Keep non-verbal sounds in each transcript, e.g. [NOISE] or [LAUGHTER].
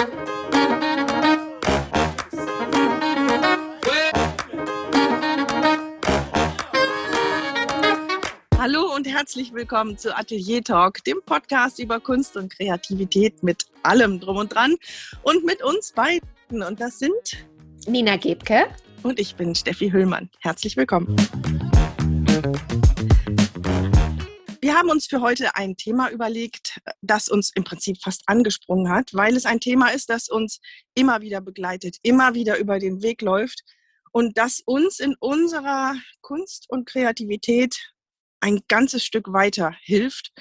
Hallo und herzlich willkommen zu Atelier Talk, dem Podcast über Kunst und Kreativität mit allem drum und dran und mit uns beiden. Und das sind Nina Gebke und ich bin Steffi Hüllmann. Herzlich willkommen. Wir haben uns für heute ein Thema überlegt, das uns im Prinzip fast angesprungen hat, weil es ein Thema ist, das uns immer wieder begleitet, immer wieder über den Weg läuft und das uns in unserer Kunst und Kreativität ein ganzes Stück weiter hilft,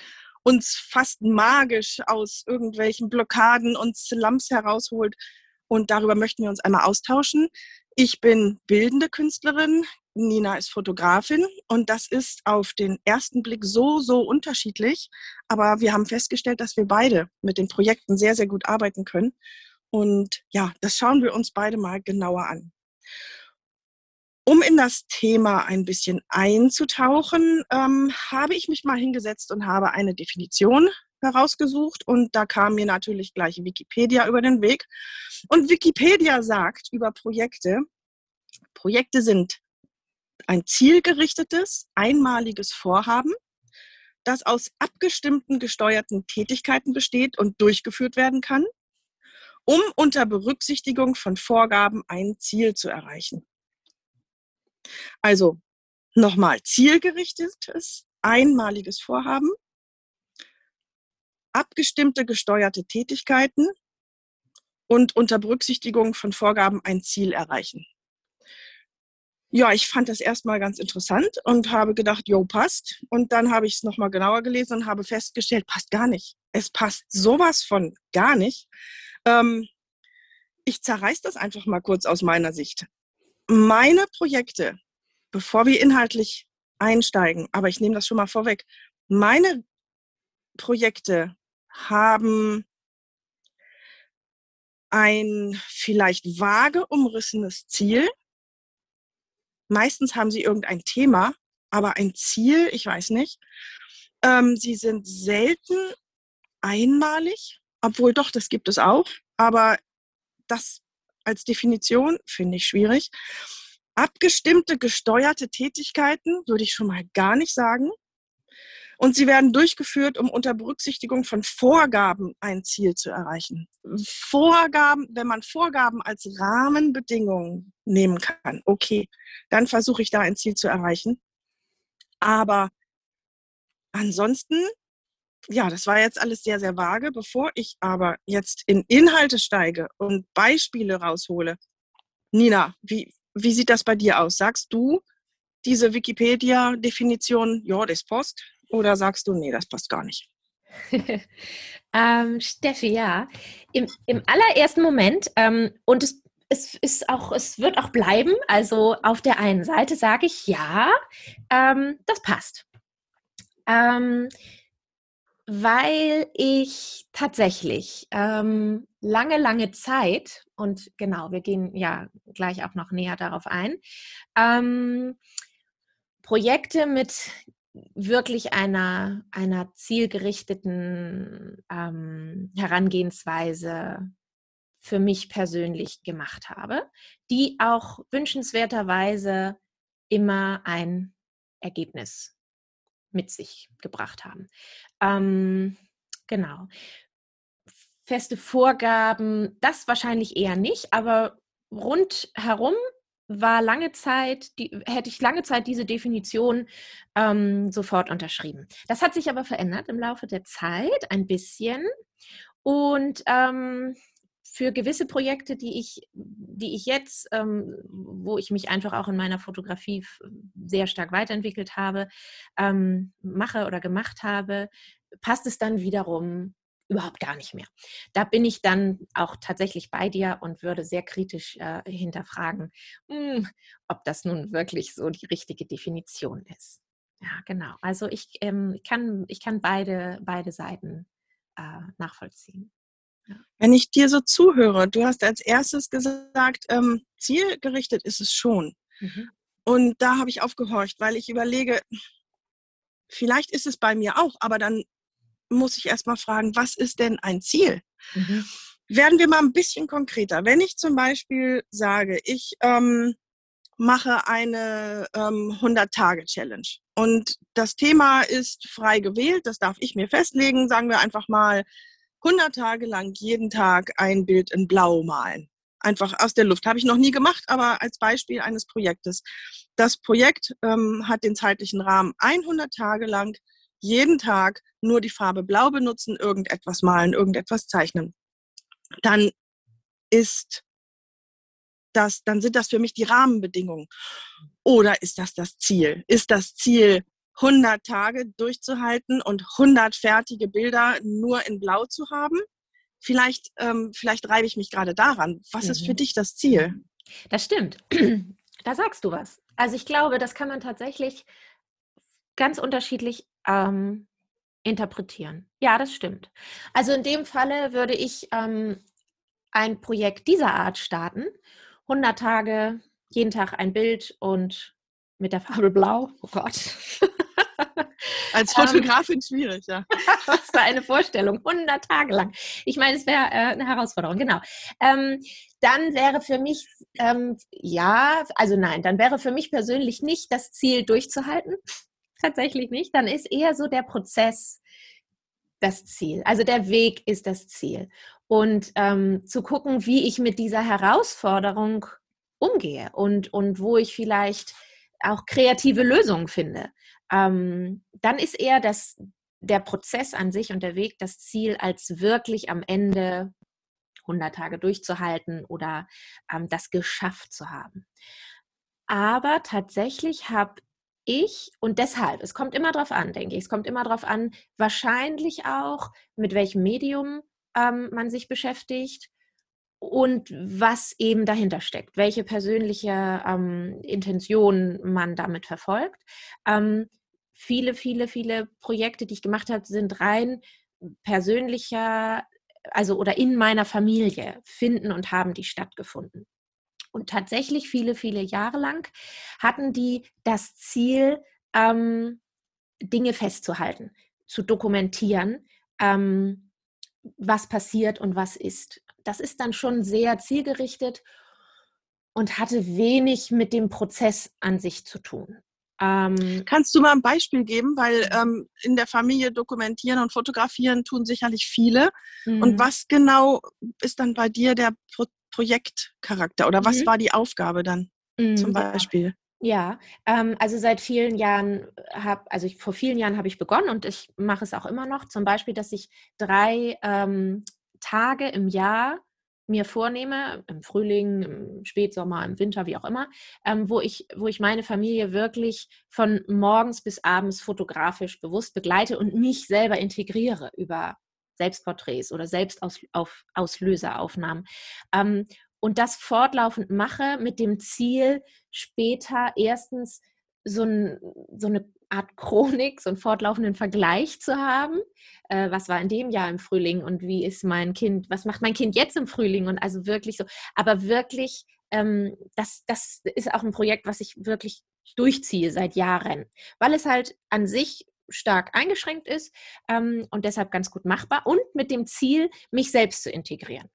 uns fast magisch aus irgendwelchen Blockaden und Slums herausholt. Und darüber möchten wir uns einmal austauschen. Ich bin bildende Künstlerin, Nina ist Fotografin und das ist auf den ersten Blick so, so unterschiedlich. Aber wir haben festgestellt, dass wir beide mit den Projekten sehr, sehr gut arbeiten können. Und ja, das schauen wir uns beide mal genauer an. Um in das Thema ein bisschen einzutauchen, ähm, habe ich mich mal hingesetzt und habe eine Definition herausgesucht und da kam mir natürlich gleich Wikipedia über den Weg. Und Wikipedia sagt über Projekte, Projekte sind ein zielgerichtetes, einmaliges Vorhaben, das aus abgestimmten gesteuerten Tätigkeiten besteht und durchgeführt werden kann, um unter Berücksichtigung von Vorgaben ein Ziel zu erreichen. Also nochmal zielgerichtetes, einmaliges Vorhaben, abgestimmte gesteuerte Tätigkeiten und unter Berücksichtigung von Vorgaben ein Ziel erreichen. Ja, ich fand das erstmal ganz interessant und habe gedacht, jo, passt. Und dann habe ich es nochmal genauer gelesen und habe festgestellt, passt gar nicht. Es passt sowas von gar nicht. Ähm, ich zerreiß das einfach mal kurz aus meiner Sicht meine Projekte, bevor wir inhaltlich einsteigen, aber ich nehme das schon mal vorweg, meine Projekte haben ein vielleicht vage umrissenes Ziel. Meistens haben sie irgendein Thema, aber ein Ziel, ich weiß nicht. Ähm, sie sind selten einmalig, obwohl doch, das gibt es auch. Aber das als Definition finde ich schwierig. Abgestimmte, gesteuerte Tätigkeiten würde ich schon mal gar nicht sagen. Und sie werden durchgeführt, um unter Berücksichtigung von Vorgaben ein Ziel zu erreichen. Vorgaben, wenn man Vorgaben als Rahmenbedingungen nehmen kann, okay, dann versuche ich da ein Ziel zu erreichen. Aber ansonsten ja, das war jetzt alles sehr, sehr vage. Bevor ich aber jetzt in Inhalte steige und Beispiele raushole, Nina, wie, wie sieht das bei dir aus? Sagst du diese Wikipedia-Definition, ja, das passt? Oder sagst du, nee, das passt gar nicht? [LAUGHS] ähm, Steffi, ja. Im, Im allerersten Moment, ähm, und es, es, ist auch, es wird auch bleiben, also auf der einen Seite sage ich, ja, ähm, das passt. Ähm, weil ich tatsächlich ähm, lange, lange Zeit, und genau, wir gehen ja gleich auch noch näher darauf ein, ähm, Projekte mit wirklich einer, einer zielgerichteten ähm, Herangehensweise für mich persönlich gemacht habe, die auch wünschenswerterweise immer ein Ergebnis mit sich gebracht haben. Ähm, genau. Feste Vorgaben, das wahrscheinlich eher nicht, aber rundherum war lange Zeit, die, hätte ich lange Zeit diese Definition ähm, sofort unterschrieben. Das hat sich aber verändert im Laufe der Zeit ein bisschen. Und ähm, für gewisse Projekte, die ich, die ich jetzt, ähm, wo ich mich einfach auch in meiner Fotografie sehr stark weiterentwickelt habe, ähm, mache oder gemacht habe, passt es dann wiederum überhaupt gar nicht mehr. Da bin ich dann auch tatsächlich bei dir und würde sehr kritisch äh, hinterfragen, mh, hm, ob das nun wirklich so die richtige Definition ist. Ja, genau. Also ich ähm, kann, ich kann beide, beide Seiten äh, nachvollziehen. Wenn ich dir so zuhöre, du hast als erstes gesagt, ähm, zielgerichtet ist es schon. Mhm. Und da habe ich aufgehorcht, weil ich überlege, vielleicht ist es bei mir auch, aber dann muss ich erstmal fragen, was ist denn ein Ziel? Mhm. werden wir mal ein bisschen konkreter. Wenn ich zum Beispiel sage, ich ähm, mache eine ähm, 100-Tage-Challenge und das Thema ist frei gewählt, das darf ich mir festlegen, sagen wir einfach mal 100 Tage lang jeden Tag ein Bild in Blau malen. Einfach aus der Luft. Habe ich noch nie gemacht, aber als Beispiel eines Projektes. Das Projekt ähm, hat den zeitlichen Rahmen 100 Tage lang jeden Tag nur die Farbe Blau benutzen, irgendetwas malen, irgendetwas zeichnen dann ist das, dann sind das für mich die Rahmenbedingungen. Oder ist das das Ziel? Ist das Ziel, 100 Tage durchzuhalten und 100 fertige Bilder nur in Blau zu haben? Vielleicht, ähm, vielleicht reibe ich mich gerade daran. Was mhm. ist für mhm. dich das Ziel? Das stimmt. [CLEARS THROAT] Da sagst du was. Also ich glaube, das kann man tatsächlich ganz unterschiedlich ähm, interpretieren. Ja, das stimmt. Also in dem Falle würde ich ähm, ein Projekt dieser Art starten. 100 Tage, jeden Tag ein Bild und mit der Farbe Blau. Oh Gott. [LAUGHS] Als ähm, Fotografin schwierig, ja. [LAUGHS] Was für eine Vorstellung, 100 Tage lang. Ich meine, es wäre äh, eine Herausforderung, genau. Ähm, dann wäre für mich, ähm, ja, also nein, dann wäre für mich persönlich nicht das Ziel durchzuhalten, tatsächlich nicht. Dann ist eher so der Prozess das Ziel. Also der Weg ist das Ziel. Und ähm, zu gucken, wie ich mit dieser Herausforderung umgehe und, und wo ich vielleicht auch kreative Lösungen finde. Ähm, dann ist eher das, der Prozess an sich und der Weg das Ziel, als wirklich am Ende 100 Tage durchzuhalten oder ähm, das geschafft zu haben. Aber tatsächlich habe ich, und deshalb, es kommt immer darauf an, denke ich, es kommt immer darauf an, wahrscheinlich auch, mit welchem Medium ähm, man sich beschäftigt und was eben dahinter steckt, welche persönliche ähm, Intention man damit verfolgt. Ähm, viele, viele, viele Projekte, die ich gemacht habe, sind rein persönlicher, also oder in meiner Familie finden und haben die stattgefunden. Und tatsächlich viele, viele Jahre lang hatten die das Ziel, ähm, Dinge festzuhalten, zu dokumentieren, ähm, was passiert und was ist. Das ist dann schon sehr zielgerichtet und hatte wenig mit dem Prozess an sich zu tun. Ähm, Kannst du mal ein Beispiel geben, weil ähm, in der Familie dokumentieren und fotografieren tun sicherlich viele. Mhm. Und was genau ist dann bei dir der Projektcharakter oder was mhm. war die Aufgabe dann mhm. zum Beispiel? Ja, ähm, also seit vielen Jahren habe, also ich, vor vielen Jahren habe ich begonnen und ich mache es auch immer noch. Zum Beispiel, dass ich drei ähm, Tage im Jahr mir vornehme, im Frühling, im Spätsommer, im Winter, wie auch immer, ähm, wo, ich, wo ich meine Familie wirklich von morgens bis abends fotografisch bewusst begleite und mich selber integriere über Selbstporträts oder Selbstauslöseraufnahmen. Ähm, und das fortlaufend mache mit dem Ziel, später erstens so, ein, so eine Art Chronik, so einen fortlaufenden Vergleich zu haben. Äh, was war in dem Jahr im Frühling und wie ist mein Kind, was macht mein Kind jetzt im Frühling? Und also wirklich so, aber wirklich, ähm, das, das ist auch ein Projekt, was ich wirklich durchziehe seit Jahren, weil es halt an sich stark eingeschränkt ist ähm, und deshalb ganz gut machbar und mit dem Ziel, mich selbst zu integrieren.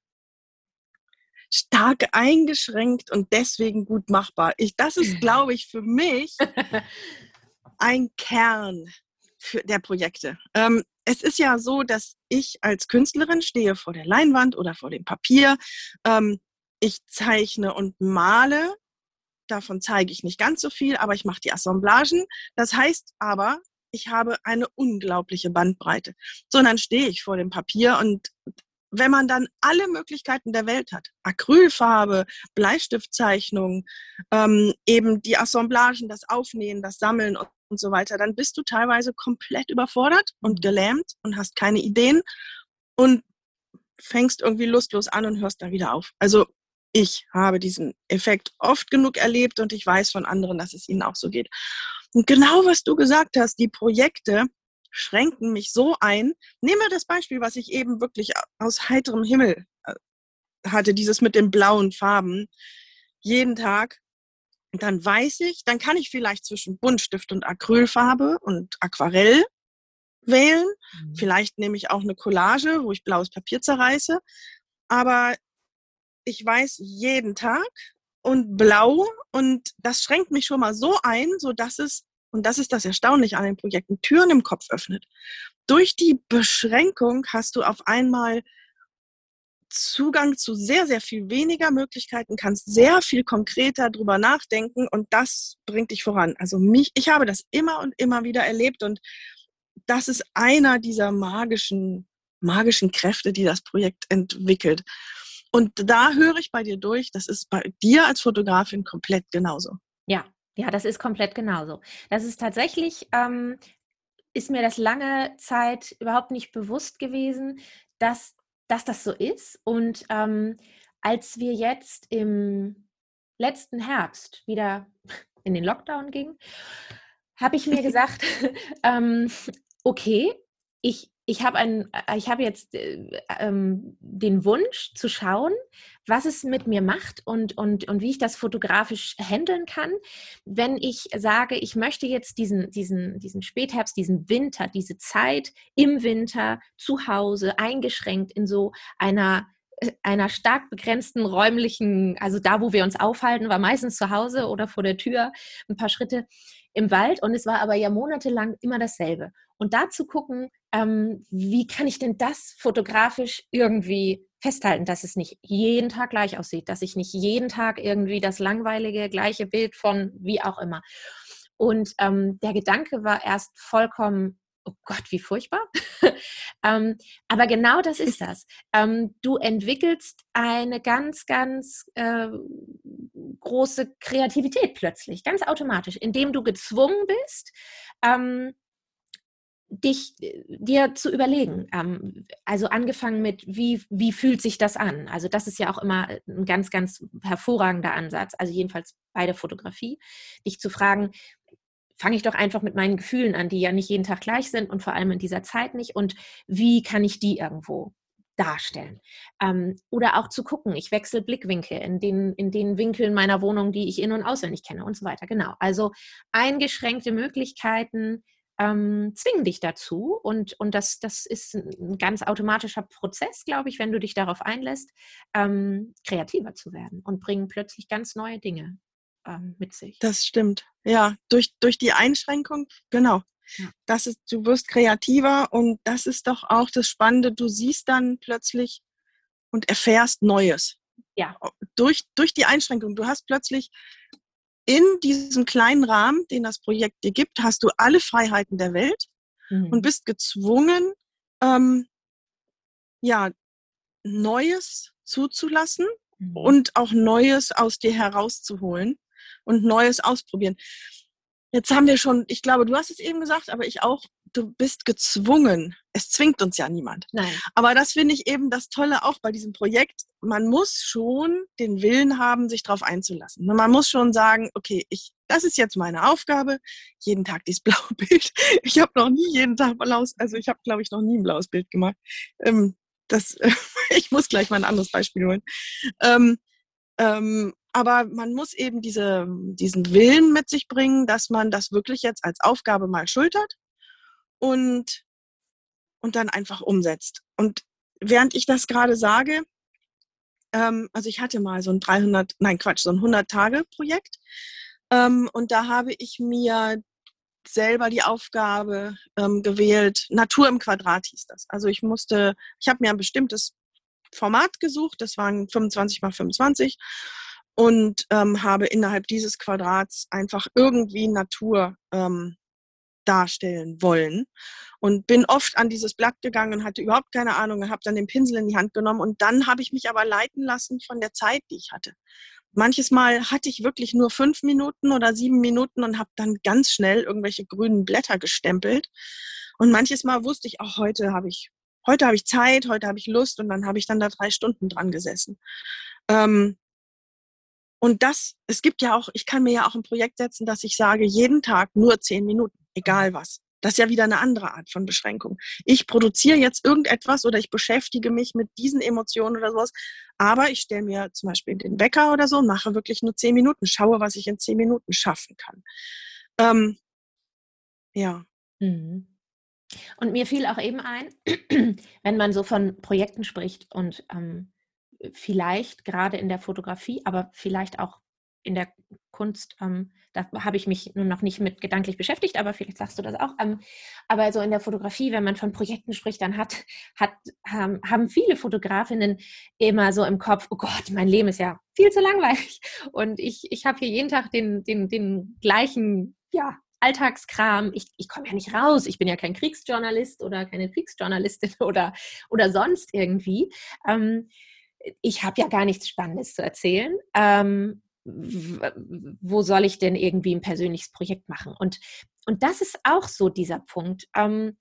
Stark eingeschränkt und deswegen gut machbar. Ich, das ist, glaube ich, für mich [LAUGHS] ein Kern für, der Projekte. Ähm, es ist ja so, dass ich als Künstlerin stehe vor der Leinwand oder vor dem Papier. Ähm, ich zeichne und male. Davon zeige ich nicht ganz so viel, aber ich mache die Assemblagen. Das heißt aber, ich habe eine unglaubliche Bandbreite. So, und dann stehe ich vor dem Papier und wenn man dann alle Möglichkeiten der Welt hat, Acrylfarbe, Bleistiftzeichnung, ähm, eben die Assemblagen, das Aufnähen, das Sammeln und, und so weiter, dann bist du teilweise komplett überfordert und mhm. gelähmt und hast keine Ideen und fängst irgendwie lustlos an und hörst dann wieder auf. Also ich habe diesen Effekt oft genug erlebt und ich weiß von anderen, dass es ihnen auch so geht. Und genau was du gesagt hast, die Projekte schränken mich so ein. Nehmen wir das Beispiel, was ich eben wirklich aus heiterem Himmel äh, hatte, dieses mit den blauen Farben. Jeden Tag. Dann weiß ich, dann kann ich vielleicht zwischen Buntstift und Acrylfarbe und Aquarell wählen. Mhm. Vielleicht nehme ich auch eine Collage, wo ich blaues Papier zerreiße. aber ich weiß jeden Tag und blau und das schränkt mich schon mal so ein, so dass es und das ist das Erstaunliche an den Projekten, Türen im Kopf öffnet. Durch die Beschränkung hast du auf einmal Zugang zu sehr, sehr viel weniger Möglichkeiten, kannst sehr viel konkreter drüber nachdenken und das bringt dich voran. Also mich, ich habe das immer und immer wieder erlebt und das ist einer dieser magischen, magischen Kräfte, die das Projekt entwickelt. Und da höre ich bei dir durch, das ist bei dir als Fotografin komplett genauso. Ja, ja, das ist komplett genauso. Das ist tatsächlich, ähm, ist mir das lange Zeit überhaupt nicht bewusst gewesen, dass dass das so ist. Und ähm, als wir jetzt im letzten Herbst wieder in den Lockdown gingen, habe ich mir [LAUGHS] gesagt, [LAUGHS] ähm, okay, ich, ich habe äh, hab jetzt äh, ähm, den Wunsch zu schauen, was es mit mir macht und, und, und wie ich das fotografisch handeln kann, wenn ich sage, ich möchte jetzt diesen, diesen, diesen Spätherbst, diesen Winter, diese Zeit im Winter zu Hause eingeschränkt in so einer äh, einer stark begrenzten räumlichen, also da, wo wir uns aufhalten, war meistens zu Hause oder vor der Tür ein paar Schritte im Wald und es war aber ja monatelang immer dasselbe. Und da zu gucken, ähm, wie kann ich denn das fotografisch irgendwie festhalten, dass es nicht jeden Tag gleich aussieht, dass ich nicht jeden Tag irgendwie das langweilige gleiche Bild von wie auch immer. Und ähm, der Gedanke war erst vollkommen oh Gott, wie furchtbar. [LAUGHS] ähm, aber genau das ist das. Ähm, du entwickelst eine ganz, ganz äh, große Kreativität plötzlich, ganz automatisch, indem du gezwungen bist, ähm, dich äh, dir zu überlegen. Ähm, also angefangen mit, wie, wie fühlt sich das an? Also das ist ja auch immer ein ganz, ganz hervorragender Ansatz, also jedenfalls bei der Fotografie, dich zu fragen, fange ich doch einfach mit meinen Gefühlen an, die ja nicht jeden Tag gleich sind und vor allem in dieser Zeit nicht. Und wie kann ich die irgendwo darstellen? Ähm, oder auch zu gucken, ich wechsle Blickwinkel in den, in den Winkeln meiner Wohnung, die ich in- und auswendig kenne und so weiter. Genau. Also eingeschränkte Möglichkeiten ähm, zwingen dich dazu. Und, und das, das ist ein ganz automatischer Prozess, glaube ich, wenn du dich darauf einlässt, ähm, kreativer zu werden und bringen plötzlich ganz neue Dinge ähm, mit sich. Das stimmt. Ja, durch, durch die Einschränkung, genau. Ja. Das ist, du wirst kreativer und das ist doch auch das Spannende. Du siehst dann plötzlich und erfährst Neues. Ja. Durch, durch die Einschränkung. Du hast plötzlich in diesem kleinen Rahmen, den das Projekt dir gibt, hast du alle Freiheiten der Welt mhm. und bist gezwungen, ähm, ja, Neues zuzulassen mhm. und auch Neues aus dir herauszuholen und Neues ausprobieren. Jetzt haben wir schon, ich glaube, du hast es eben gesagt, aber ich auch, du bist gezwungen. Es zwingt uns ja niemand. Nein. Aber das finde ich eben das Tolle auch bei diesem Projekt. Man muss schon den Willen haben, sich darauf einzulassen. Man muss schon sagen, okay, ich, das ist jetzt meine Aufgabe. Jeden Tag dieses [LAUGHS] blaue Bild. Ich habe noch nie jeden Tag blaues, also ich habe, glaube ich, noch nie ein blaues Bild gemacht. Ähm, das, [LAUGHS] ich muss gleich mal ein anderes Beispiel holen. Ähm, ähm, aber man muss eben diese, diesen Willen mit sich bringen, dass man das wirklich jetzt als Aufgabe mal schultert und, und dann einfach umsetzt. Und während ich das gerade sage, ähm, also ich hatte mal so ein 300, nein Quatsch, so ein 100-Tage-Projekt ähm, und da habe ich mir selber die Aufgabe ähm, gewählt, Natur im Quadrat hieß das. Also ich musste, ich habe mir ein bestimmtes Format gesucht, das waren 25 mal 25 und ähm, habe innerhalb dieses Quadrats einfach irgendwie Natur ähm, darstellen wollen und bin oft an dieses Blatt gegangen und hatte überhaupt keine Ahnung und habe dann den Pinsel in die Hand genommen und dann habe ich mich aber leiten lassen von der Zeit, die ich hatte. Manches Mal hatte ich wirklich nur fünf Minuten oder sieben Minuten und habe dann ganz schnell irgendwelche grünen Blätter gestempelt. Und manches Mal wusste ich, auch heute habe ich, heute habe ich Zeit, heute habe ich Lust und dann habe ich dann da drei Stunden dran gesessen. Ähm, und das, es gibt ja auch, ich kann mir ja auch ein Projekt setzen, dass ich sage, jeden Tag nur zehn Minuten, egal was. Das ist ja wieder eine andere Art von Beschränkung. Ich produziere jetzt irgendetwas oder ich beschäftige mich mit diesen Emotionen oder sowas, aber ich stelle mir zum Beispiel den Wecker oder so und mache wirklich nur zehn Minuten, schaue, was ich in zehn Minuten schaffen kann. Ähm, ja. Mhm. Und mir fiel auch eben ein, [CLEARS THROAT] wenn man so von Projekten spricht und ähm, vielleicht gerade in der Fotografie, aber vielleicht auch in der Kunst, ähm, da habe ich mich nun noch nicht mit gedanklich beschäftigt, aber vielleicht sagst du das auch. Ähm, aber so in der Fotografie, wenn man von Projekten spricht, dann hat, hat, ähm, haben viele Fotografinnen immer so im Kopf, oh Gott, mein Leben ist ja viel zu langweilig. Und ich, ich habe hier jeden Tag den, den, den gleichen, ja, Alltagskram. Ich, ich komme ja nicht raus. Ich bin ja kein Kriegsjournalist oder keine Kriegsjournalistin [LAUGHS] oder, oder sonst irgendwie. Ähm, ich habe ja gar nichts Spannendes zu erzählen. Wo soll ich denn irgendwie ein persönliches Projekt machen? Und, und das ist auch so dieser Punkt, ähm,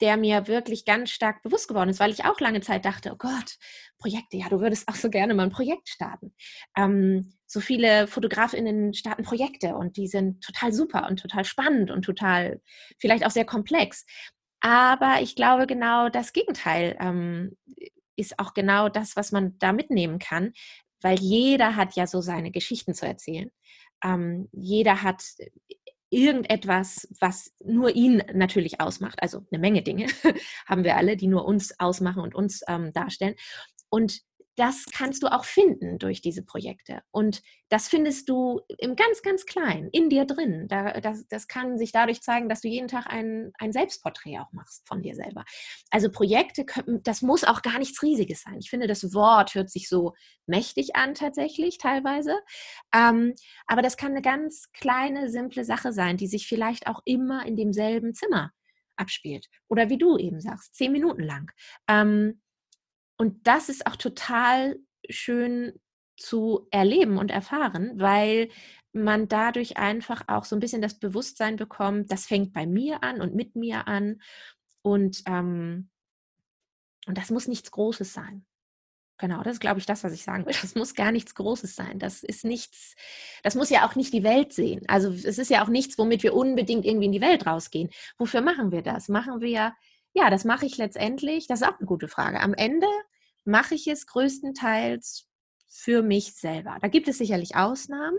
der mir wirklich ganz stark bewusst geworden ist, weil ich auch lange Zeit dachte, oh Gott, Projekte, ja, du würdest auch so gerne mal ein Projekt starten. Ähm, so viele Fotografinnen starten Projekte und die sind total super und total spannend und total vielleicht auch sehr komplex. Aber ich glaube, genau das Gegenteil ähm, ist auch genau das, was man da mitnehmen kann, weil jeder hat ja so seine Geschichten zu erzählen. Ähm, jeder hat irgendetwas, was nur ihn natürlich ausmacht. Also eine Menge Dinge [LAUGHS] haben wir alle, die nur uns ausmachen und uns ähm, darstellen. Und das kannst du auch finden durch diese Projekte. Und das findest du im ganz, ganz Kleinen, in dir drin. Da, das, das kann sich dadurch zeigen, dass du jeden Tag ein, ein Selbstporträt auch machst von dir selber. Also Projekte, das muss auch gar nichts Riesiges sein. Ich finde, das Wort hört sich so mächtig an tatsächlich teilweise. Ähm, aber das kann eine ganz kleine, simple Sache sein, die sich vielleicht auch immer in demselben Zimmer abspielt. Oder wie du eben sagst, zehn Minuten lang. Ähm, und das ist auch total schön zu erleben und erfahren, weil man dadurch einfach auch so ein bisschen das Bewusstsein bekommt, das fängt bei mir an und mit mir an. Und, ähm, und das muss nichts Großes sein. Genau, das ist, glaube ich, das, was ich sagen will. [LAUGHS] Das muss gar nichts Großes sein. Das ist nichts, das muss ja auch nicht die Welt sehen. Also es ist ja auch nichts, womit wir unbedingt irgendwie in die Welt rausgehen. Wofür machen wir das? Machen wir ja, das mache ich letztendlich, das ist auch eine gute Frage. Am Ende mache ich es größtenteils für mich selber. Da gibt es sicherlich Ausnahmen,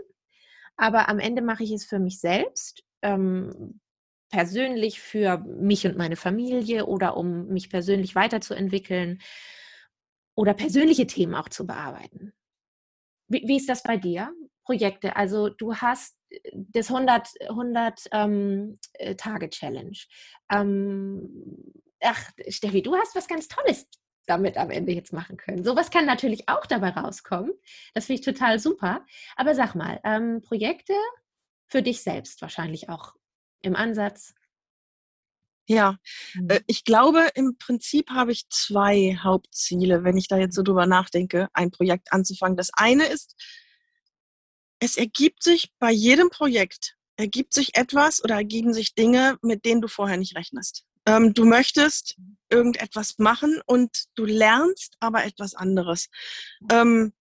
aber am Ende mache ich es für mich selbst, ähm, persönlich für mich und meine Familie oder um mich persönlich weiterzuentwickeln oder persönliche Themen auch zu bearbeiten. Wie, wie ist das bei dir? Projekte, also du hast das 100, 100 ähm, äh, Tage Challenge. Ähm, ach, Steffi, du hast was ganz Tolles damit am Ende jetzt machen können. Sowas kann natürlich auch dabei rauskommen. Das finde ich total super. Aber sag mal, ähm, Projekte für dich selbst wahrscheinlich auch im Ansatz. Ja, mhm. äh, ich glaube, im Prinzip habe ich zwei Hauptziele, wenn ich da jetzt so drüber nachdenke, ein Projekt anzufangen. Das eine ist, es ergibt sich bei jedem Projekt, ergibt sich etwas oder ergeben sich Dinge, mit denen du vorher nicht rechnest. Ähm, du möchtest irgendetwas machen und du lernst aber etwas anderes. Ähm,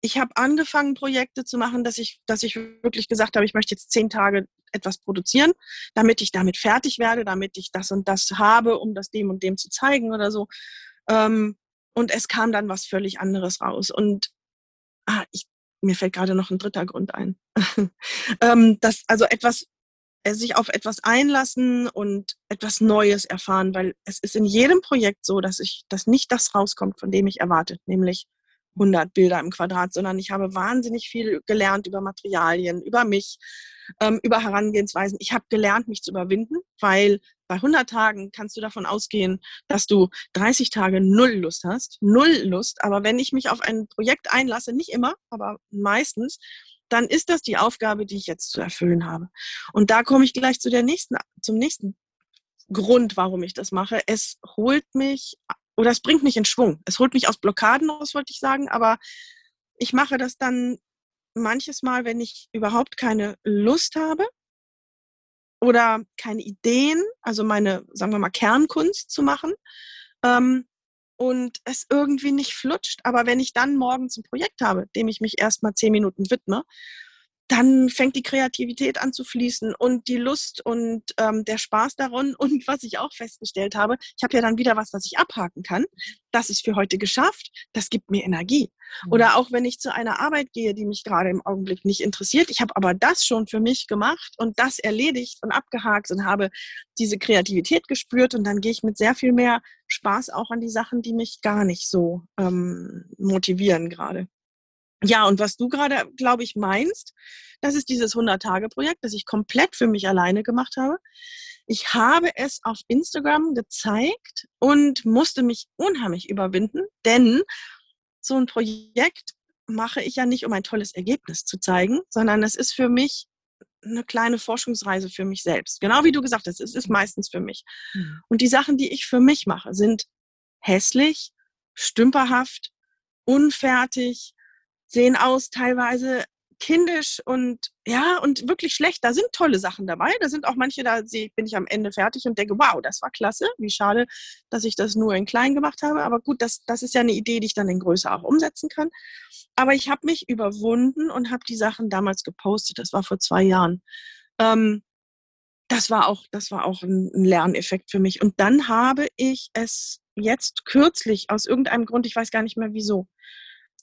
ich habe angefangen, Projekte zu machen, dass ich, dass ich wirklich gesagt habe, ich möchte jetzt zehn Tage etwas produzieren, damit ich damit fertig werde, damit ich das und das habe, um das dem und dem zu zeigen oder so. Ähm, und es kam dann was völlig anderes raus. Und ah, ich, mir fällt gerade noch ein dritter Grund ein. [LAUGHS] ähm, das, also etwas sich auf etwas einlassen und etwas Neues erfahren, weil es ist in jedem Projekt so, dass ich, dass nicht das rauskommt, von dem ich erwartet, nämlich 100 Bilder im Quadrat, sondern ich habe wahnsinnig viel gelernt über Materialien, über mich, ähm, über Herangehensweisen. Ich habe gelernt, mich zu überwinden, weil bei 100 Tagen kannst du davon ausgehen, dass du 30 Tage null Lust hast, null Lust. Aber wenn ich mich auf ein Projekt einlasse, nicht immer, aber meistens, dann ist das die Aufgabe, die ich jetzt zu erfüllen habe. Und da komme ich gleich zu der nächsten, zum nächsten Grund, warum ich das mache. Es holt mich oder es bringt mich in Schwung. Es holt mich aus Blockaden aus, wollte ich sagen, aber ich mache das dann manches Mal, wenn ich überhaupt keine Lust habe oder keine Ideen, also meine, sagen wir mal, Kernkunst zu machen. Ähm, und es irgendwie nicht flutscht. Aber wenn ich dann morgens ein Projekt habe, dem ich mich erstmal zehn Minuten widme, dann fängt die Kreativität an zu fließen und die Lust und ähm, der Spaß daran. [LAUGHS] Und was ich auch festgestellt habe, ich habe ja dann wieder was, was ich abhaken kann. Das ist für heute geschafft. Das gibt mir Energie. Mhm. Oder auch wenn ich zu einer Arbeit gehe, die mich gerade im Augenblick nicht interessiert, ich habe aber das schon für mich gemacht und das erledigt und abgehakt und habe diese Kreativität gespürt und dann gehe ich mit sehr viel mehr Spaß auch an die Sachen, die mich gar nicht so ähm, motivieren gerade. Ja, und was du gerade, glaube ich, meinst, das ist dieses 100-Tage-Projekt, das ich komplett für mich alleine gemacht habe. Ich habe es auf Instagram gezeigt und musste mich unheimlich überwinden, denn so ein Projekt mache ich ja nicht, um ein tolles Ergebnis zu zeigen, sondern es ist für mich eine kleine Forschungsreise für mich selbst. Genau wie du gesagt hast, es ist meistens für mich. Mhm. Und die Sachen, die ich für mich mache, sind hässlich, stümperhaft, unfertig, sehen aus teilweise kindisch und ja, und wirklich schlecht. Da sind tolle Sachen dabei. Da sind auch manche, da bin ich am Ende fertig und denke, wow, das war klasse. Wie schade, dass ich das nur in klein gemacht habe. Aber gut, das, das ist ja eine Idee, die ich dann in Größe auch umsetzen kann. Aber ich habe mich überwunden und habe die Sachen damals gepostet. Das war vor zwei Jahren. Ähm, das war auch, das war auch ein, ein Lerneffekt für mich. Und dann habe ich es jetzt kürzlich aus irgendeinem Grund, ich weiß gar nicht mehr wieso,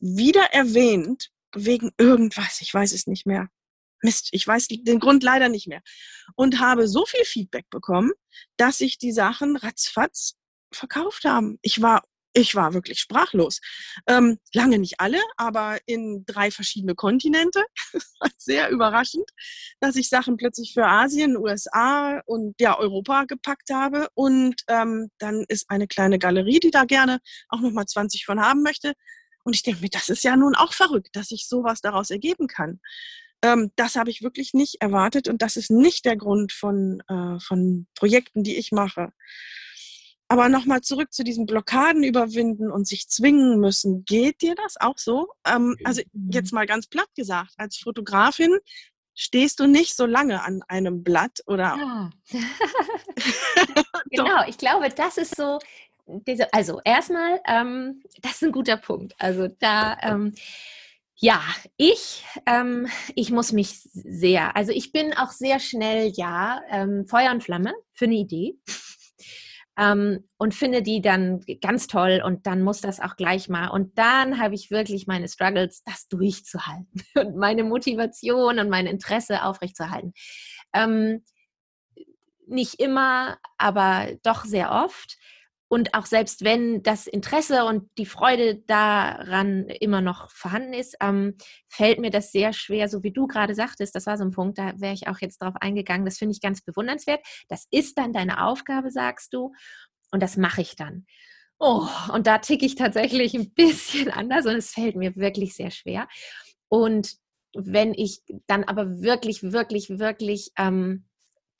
wieder erwähnt wegen irgendwas. Ich weiß es nicht mehr. Mist, ich weiß den Grund leider nicht mehr. Und habe so viel Feedback bekommen, dass sich die Sachen ratzfatz verkauft haben. Ich war ich war wirklich sprachlos. Ähm, lange nicht alle, aber in drei verschiedene Kontinente. [LAUGHS] Sehr überraschend, dass ich Sachen plötzlich für Asien, USA und ja Europa gepackt habe. Und ähm, dann ist eine kleine Galerie, die da gerne auch nochmal 20 von haben möchte, und ich denke mir, das ist ja nun auch verrückt, dass sich sowas daraus ergeben kann. Ähm, das habe ich wirklich nicht erwartet und das ist nicht der Grund von, äh, von Projekten, die ich mache. Aber nochmal zurück zu diesen Blockaden überwinden und sich zwingen müssen. Geht dir das auch so? Ähm, also jetzt mal ganz platt gesagt, als Fotografin stehst du nicht so lange an einem Blatt oder. Ja. [LAUGHS] [LAUGHS] genau, ich glaube, das ist so diese, also erstmal, ähm, das ist ein guter Punkt. Also da, ähm, ja, ich, ähm, ich muss mich sehr, also ich bin auch sehr schnell, ja, ähm, Feuer und Flamme für eine Idee. [LAUGHS] Ähm, und finde die dann ganz toll und dann muss das auch gleich mal. Und dann habe ich wirklich meine Struggles, das durchzuhalten [LAUGHS] und meine Motivation und mein Interesse aufrechtzuerhalten. Ähm, nicht immer, aber doch sehr oft. Und auch selbst wenn das Interesse und die Freude daran immer noch vorhanden ist, ähm, fällt mir das sehr schwer, so wie du gerade sagtest, das war so ein Punkt, da wäre ich auch jetzt drauf eingegangen, das finde ich ganz bewundernswert. Das ist dann deine Aufgabe, sagst du, und das mache ich dann. Oh, und da ticke ich tatsächlich ein bisschen [LAUGHS] anders und es fällt mir wirklich sehr schwer. Und wenn ich dann aber wirklich, wirklich, wirklich ähm,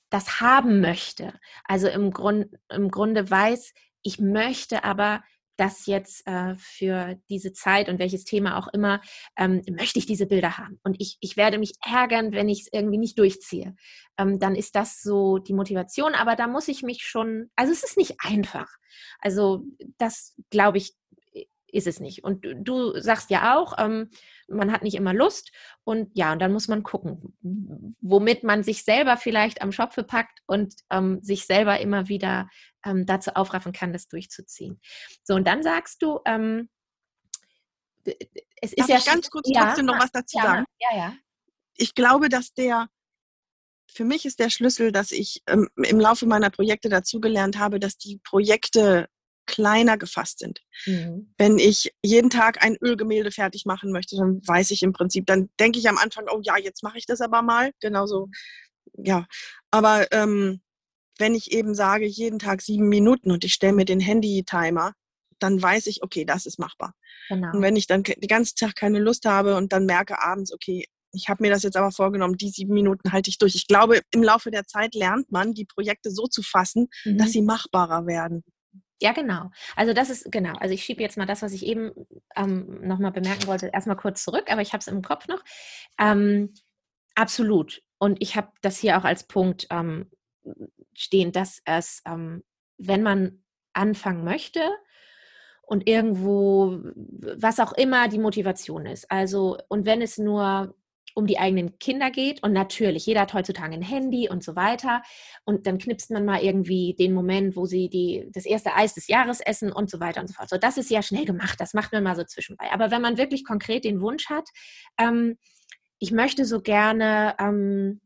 das haben möchte, also im, Grund, im Grunde weiß, ich möchte aber das jetzt äh, für diese Zeit und welches Thema auch immer, ähm, möchte ich diese Bilder haben. Und ich, ich werde mich ärgern, wenn ich es irgendwie nicht durchziehe. Ähm, dann ist das so die Motivation. Aber da muss ich mich schon, also es ist nicht einfach. Also das, glaube ich, ist es nicht. Und du sagst ja auch, ähm, man hat nicht immer Lust und ja, und dann muss man gucken, womit man sich selber vielleicht am Schopfe packt und ähm, sich selber immer wieder ähm, dazu aufraffen kann, das durchzuziehen. So, und dann sagst du, ähm, es ist Darf ja ich ganz kurz ja, trotzdem noch was dazu ja, sagen. Ja, ja. Ich glaube, dass der für mich ist der Schlüssel, dass ich ähm, im Laufe meiner Projekte dazugelernt habe, dass die Projekte kleiner gefasst sind. Mhm. Wenn ich jeden Tag ein Ölgemälde fertig machen möchte, dann weiß ich im Prinzip, dann denke ich am Anfang, oh ja, jetzt mache ich das aber mal. Genauso, ja. Aber ähm, wenn ich eben sage, jeden Tag sieben Minuten und ich stelle mir den Handy-Timer, dann weiß ich, okay, das ist machbar. Genau. Und wenn ich dann den ganzen Tag keine Lust habe und dann merke abends, okay, ich habe mir das jetzt aber vorgenommen, die sieben Minuten halte ich durch. Ich glaube, im Laufe der Zeit lernt man, die Projekte so zu fassen, mhm. dass sie machbarer werden. Ja, genau. Also das ist, genau, also ich schiebe jetzt mal das, was ich eben ähm, nochmal bemerken wollte, erstmal kurz zurück, aber ich habe es im Kopf noch. Ähm, absolut. Und ich habe das hier auch als Punkt ähm, stehen, dass es, ähm, wenn man anfangen möchte und irgendwo, was auch immer die Motivation ist, also und wenn es nur um die eigenen Kinder geht. Und natürlich, jeder hat heutzutage ein Handy und so weiter. Und dann knipst man mal irgendwie den Moment, wo sie die, das erste Eis des Jahres essen und so weiter und so fort. So, das ist ja schnell gemacht, das macht man mal so zwischenbei. Aber wenn man wirklich konkret den Wunsch hat, ähm, ich möchte so gerne ähm,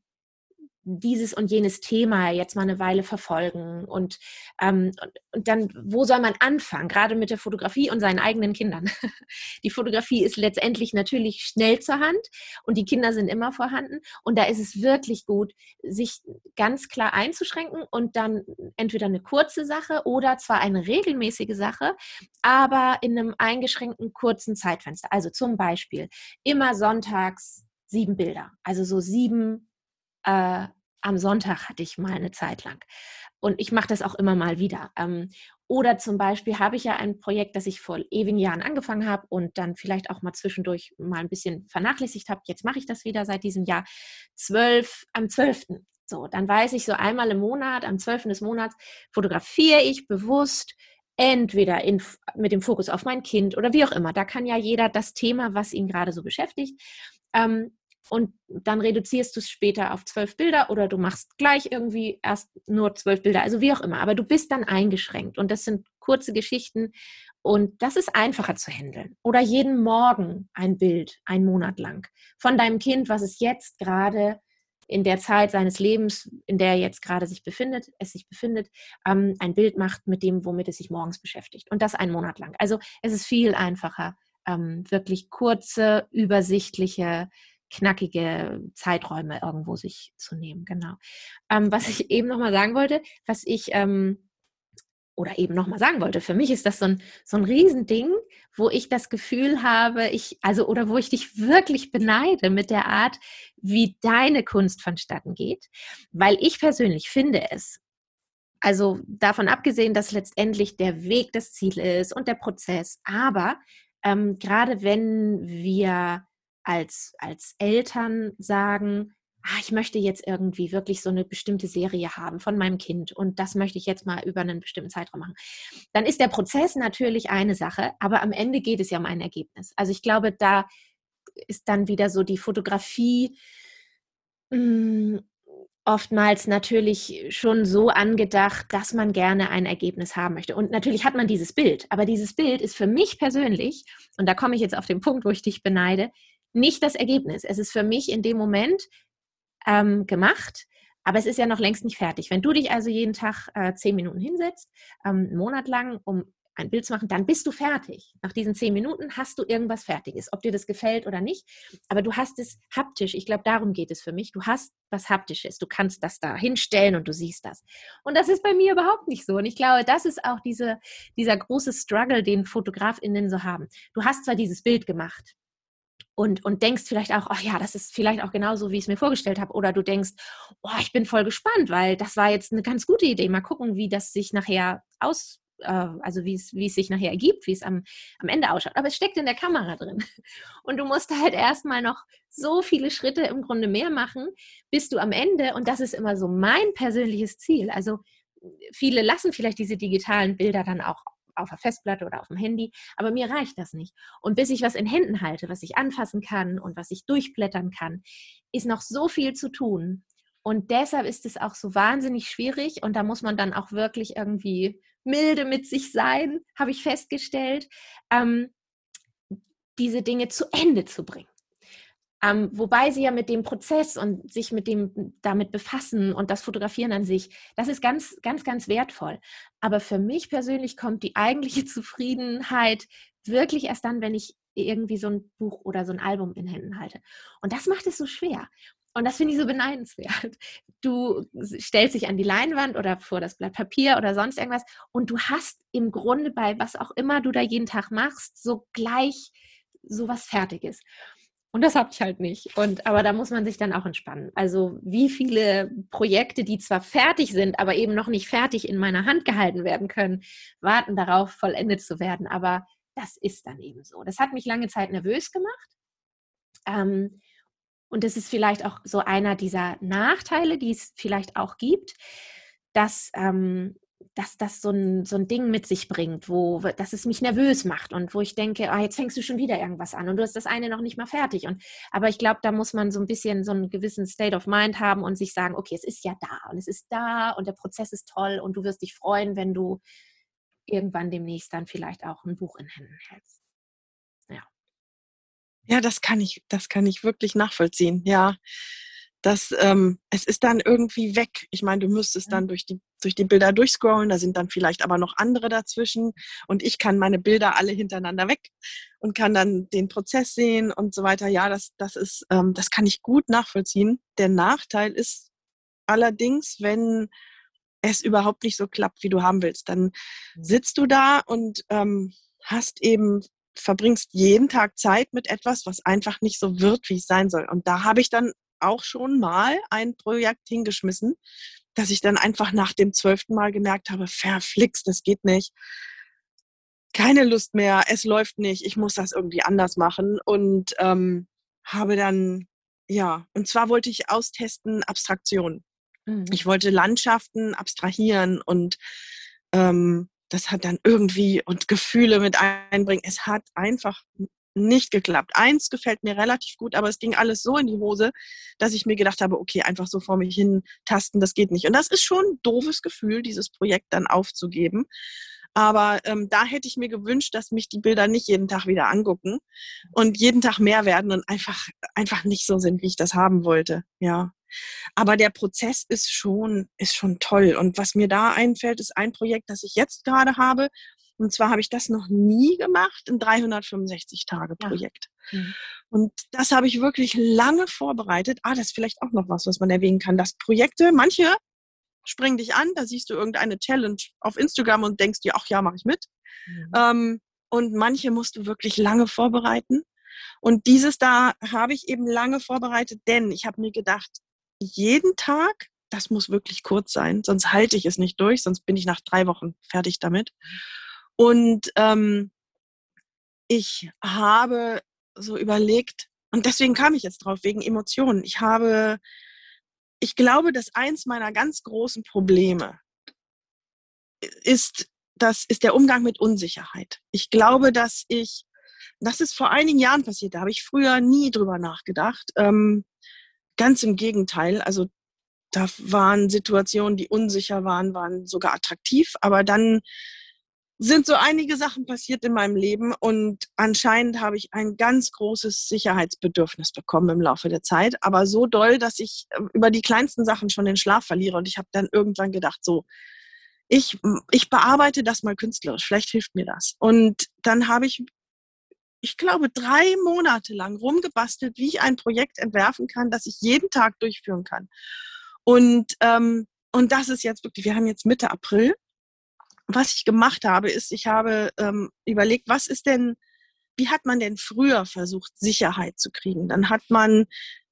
dieses und jenes Thema jetzt mal eine Weile verfolgen und, ähm, und, und, dann, wo soll man anfangen? Gerade mit der Fotografie und seinen eigenen Kindern. [LAUGHS] Die Fotografie ist letztendlich natürlich schnell zur Hand und die Kinder sind immer vorhanden und da ist es wirklich gut, sich ganz klar einzuschränken und dann entweder eine kurze Sache oder zwar eine regelmäßige Sache, aber in einem eingeschränkten kurzen Zeitfenster. Also zum Beispiel immer sonntags sieben Bilder, also so sieben äh, am Sonntag hatte ich mal eine Zeit lang. Und ich mache das auch immer mal wieder. Ähm, oder zum Beispiel habe ich ja ein Projekt, das ich vor ewigen Jahren angefangen habe und dann vielleicht auch mal zwischendurch mal ein bisschen vernachlässigt habe. Jetzt mache ich das wieder seit diesem Jahr. Zwölf, am 12. So, dann weiß ich so einmal im Monat, am 12. des Monats, fotografiere ich bewusst entweder in, mit dem Fokus auf mein Kind oder wie auch immer. Da kann ja jeder das Thema, was ihn gerade so beschäftigt, ähm, und dann reduzierst du es später auf zwölf Bilder oder du machst gleich irgendwie erst nur zwölf Bilder, also wie auch immer. Aber du bist dann eingeschränkt und das sind kurze Geschichten und das ist einfacher zu handeln. Oder jeden Morgen ein Bild, ein Monat lang, von deinem Kind, was es jetzt gerade in der Zeit seines Lebens, in der er jetzt gerade sich befindet, es sich befindet, ähm, ein Bild macht mit dem, womit es sich morgens beschäftigt. Und das einen Monat lang. Also es ist viel einfacher, ähm, wirklich kurze, übersichtliche knackige Zeiträume irgendwo sich zu nehmen. Genau. Ähm, was ich eben nochmal sagen wollte, was ich ähm, oder eben nochmal sagen wollte, für mich ist das so ein, so ein Riesending, wo ich das Gefühl habe, ich, also, oder wo ich dich wirklich beneide mit der Art, wie deine Kunst vonstatten geht, weil ich persönlich finde es, also davon abgesehen, dass letztendlich der Weg das Ziel ist und der Prozess, aber ähm, gerade wenn wir als, als Eltern sagen, ah, ich möchte jetzt irgendwie wirklich so eine bestimmte Serie haben von meinem Kind und das möchte ich jetzt mal über einen bestimmten Zeitraum machen, dann ist der Prozess natürlich eine Sache, aber am Ende geht es ja um ein Ergebnis. Also ich glaube, da ist dann wieder so die Fotografie hm, oftmals natürlich schon so angedacht, dass man gerne ein Ergebnis haben möchte. Und natürlich hat man dieses Bild, aber dieses Bild ist für mich persönlich, und da komme ich jetzt auf den Punkt, wo ich dich beneide, nicht das Ergebnis. Es ist für mich in dem Moment ähm, gemacht, aber es ist ja noch längst nicht fertig. Wenn du dich also jeden Tag äh, zehn Minuten hinsetzt, ähm, einen Monat lang, um ein Bild zu machen, dann bist du fertig. Nach diesen zehn Minuten hast du irgendwas Fertiges, ob dir das gefällt oder nicht. Aber du hast es haptisch. Ich glaube, darum geht es für mich. Du hast was Haptisches. Du kannst das da hinstellen und du siehst das. Und das ist bei mir überhaupt nicht so. Und ich glaube, das ist auch diese, dieser große Struggle, den FotografInnen so haben. Du hast zwar dieses Bild gemacht, und, und denkst vielleicht auch, ach ja, das ist vielleicht auch genauso, wie ich es mir vorgestellt habe. Oder du denkst, oh, ich bin voll gespannt, weil das war jetzt eine ganz gute Idee. Mal gucken, wie das sich nachher aus, äh, also wie es, wie es sich nachher ergibt, wie es am, am Ende ausschaut. Aber es steckt in der Kamera drin. [LAUGHS] Und du musst halt erstmal noch so viele Schritte im Grunde mehr machen, bis du am Ende, und das ist immer so mein persönliches Ziel, also viele lassen vielleicht diese digitalen Bilder dann auch auf der Festplatte oder auf dem Handy, aber mir reicht das nicht. Und bis ich was in Händen halte, was ich anfassen kann und was ich durchblättern kann, ist noch so viel zu tun. Und deshalb ist es auch so wahnsinnig schwierig und da muss man dann auch wirklich irgendwie milde mit sich sein, habe ich festgestellt, ähm, diese Dinge zu Ende zu bringen. Ähm, wobei sie ja mit dem Prozess und sich mit dem damit befassen und das Fotografieren an sich, das ist ganz, ganz, ganz wertvoll. Aber für mich persönlich kommt die eigentliche [LAUGHS] Zufriedenheit wirklich erst dann, wenn ich irgendwie so ein Buch oder so ein Album in Händen halte. Und das macht es so schwer. Und das finde ich so beneidenswert. Du stellst dich an die Leinwand oder vor das Blatt Papier oder sonst irgendwas und du hast im Grunde bei was auch immer du da jeden Tag machst, so gleich so was Fertiges. Und das habe ich halt nicht. Und, aber da muss man sich dann auch entspannen. Also wie viele Projekte, die zwar fertig sind, aber eben noch nicht fertig in meiner Hand gehalten werden können, warten darauf, vollendet zu werden. Aber das ist dann eben so. Das hat mich lange Zeit nervös gemacht. Ähm, und das ist vielleicht auch so einer dieser Nachteile, die es vielleicht auch gibt, dass ähm, dass das so ein, so ein Ding mit sich bringt, wo, dass es mich nervös macht und wo ich denke, ah, jetzt fängst du schon wieder irgendwas an und du hast das eine noch nicht mal fertig. Und, aber ich glaube, da muss man so ein bisschen so einen gewissen State of Mind haben und sich sagen, okay, es ist ja da und es ist da und der Prozess ist toll und du wirst dich freuen, wenn du irgendwann demnächst dann vielleicht auch ein Buch in Händen hältst. Ja. Ja, das kann ich, das kann ich wirklich nachvollziehen. Ja, dass ähm, es ist dann irgendwie weg. Ich meine, du müsstest dann durch die, durch die Bilder durchscrollen, da sind dann vielleicht aber noch andere dazwischen und ich kann meine Bilder alle hintereinander weg und kann dann den Prozess sehen und so weiter. Ja, das, das ist, ähm, das kann ich gut nachvollziehen. Der Nachteil ist allerdings, wenn es überhaupt nicht so klappt, wie du haben willst, dann sitzt du da und ähm, hast eben verbringst jeden Tag Zeit mit etwas, was einfach nicht so wird, wie es sein soll. Und da habe ich dann auch schon mal ein Projekt hingeschmissen, dass ich dann einfach nach dem zwölften Mal gemerkt habe, verflixt, das geht nicht. Keine Lust mehr, es läuft nicht, ich muss das irgendwie anders machen und ähm, habe dann, ja, und zwar wollte ich austesten Abstraktion. Mhm. Ich wollte Landschaften abstrahieren und ähm, das hat dann irgendwie und Gefühle mit einbringen. Es hat einfach nicht geklappt. Eins gefällt mir relativ gut, aber es ging alles so in die Hose, dass ich mir gedacht habe, okay, einfach so vor mich hin tasten, das geht nicht. Und das ist schon ein doofes Gefühl, dieses Projekt dann aufzugeben. Aber ähm, da hätte ich mir gewünscht, dass mich die Bilder nicht jeden Tag wieder angucken und jeden Tag mehr werden und einfach, einfach nicht so sind, wie ich das haben wollte. Ja. Aber der Prozess ist schon, ist schon toll. Und was mir da einfällt, ist ein Projekt, das ich jetzt gerade habe, und zwar habe ich das noch nie gemacht, ein 365-Tage-Projekt. Ja. Mhm. Und das habe ich wirklich lange vorbereitet. Ah, das ist vielleicht auch noch was, was man erwähnen kann. Dass Projekte, manche springen dich an, da siehst du irgendeine Challenge auf Instagram und denkst dir, ach ja, mache ich mit. Mhm. Ähm, und manche musst du wirklich lange vorbereiten. Und dieses da habe ich eben lange vorbereitet, denn ich habe mir gedacht, jeden Tag, das muss wirklich kurz sein, sonst halte ich es nicht durch, sonst bin ich nach drei Wochen fertig damit. Mhm. Und ähm, ich habe so überlegt, und deswegen kam ich jetzt drauf, wegen Emotionen. Ich habe, ich glaube, dass eins meiner ganz großen Probleme ist, das ist der Umgang mit Unsicherheit. Ich glaube, dass ich, das ist vor einigen Jahren passiert, da habe ich früher nie drüber nachgedacht. Ähm, ganz im Gegenteil, also da waren Situationen, die unsicher waren, waren sogar attraktiv, aber dann sind so einige Sachen passiert in meinem Leben und anscheinend habe ich ein ganz großes Sicherheitsbedürfnis bekommen im Laufe der Zeit, aber so doll, dass ich äh, über die kleinsten Sachen schon den Schlaf verliere und ich habe dann irgendwann gedacht, so, ich, ich bearbeite das mal künstlerisch, vielleicht hilft mir das. Und dann habe ich, ich glaube, drei Monate lang rumgebastelt, wie ich ein Projekt entwerfen kann, das ich jeden Tag durchführen kann. Und, ähm, und das ist jetzt wirklich, wir haben jetzt Mitte April was ich gemacht habe, ist, ich habe ähm, überlegt, was ist denn, wie hat man denn früher versucht, Sicherheit zu kriegen? Dann hat man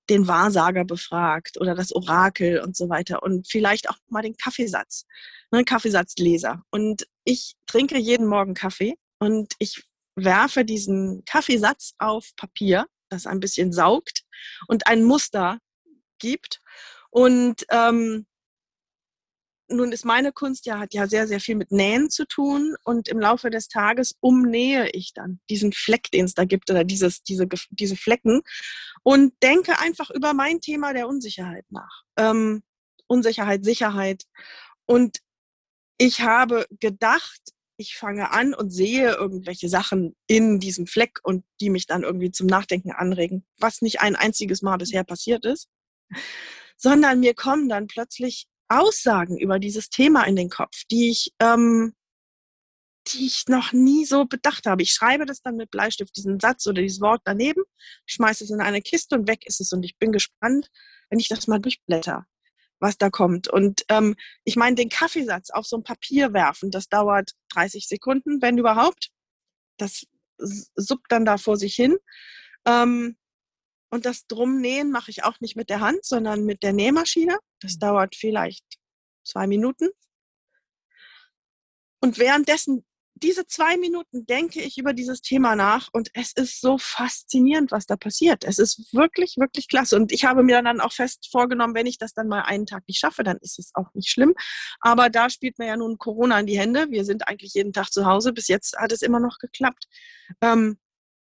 den Wahrsager befragt oder das Orakel und so weiter und vielleicht auch mal den Kaffeesatz, ne, Kaffeesatzleser. Und ich trinke jeden Morgen Kaffee und ich werfe diesen Kaffeesatz auf Papier, das ein bisschen saugt und ein Muster gibt. Und ähm, nun ist meine Kunst ja, hat ja sehr, sehr viel mit Nähen zu tun und im Laufe des Tages umnähe ich dann diesen Fleck, den es da gibt oder dieses, diese, diese Flecken und denke einfach über mein Thema der Unsicherheit nach. Ähm, Unsicherheit, Sicherheit. Und ich habe gedacht, ich fange an und sehe irgendwelche Sachen in diesem Fleck und die mich dann irgendwie zum Nachdenken anregen, was nicht ein einziges Mal bisher passiert ist, sondern mir kommen dann plötzlich Aussagen über dieses Thema in den Kopf, die ich, ähm, die ich noch nie so bedacht habe. Ich schreibe das dann mit Bleistift, diesen Satz oder dieses Wort daneben, schmeiße es in eine Kiste und weg ist es. Und ich bin gespannt, wenn ich das mal durchblätter, was da kommt. Und ähm, ich meine, den Kaffeesatz auf so ein Papier werfen, das dauert 30 Sekunden, wenn überhaupt. Das suppt dann da vor sich hin. Ähm, und das Drumnähen mache ich auch nicht mit der Hand, sondern mit der Nähmaschine. Das mhm. dauert vielleicht zwei Minuten. Und währenddessen diese zwei Minuten denke ich über dieses Thema nach und es ist so faszinierend, was da passiert. Es ist wirklich, wirklich klasse. Und ich habe mir dann auch fest vorgenommen, wenn ich das dann mal einen Tag nicht schaffe, dann ist es auch nicht schlimm. Aber da spielt mir ja nun Corona in die Hände. Wir sind eigentlich jeden Tag zu Hause. Bis jetzt hat es immer noch geklappt. Ähm,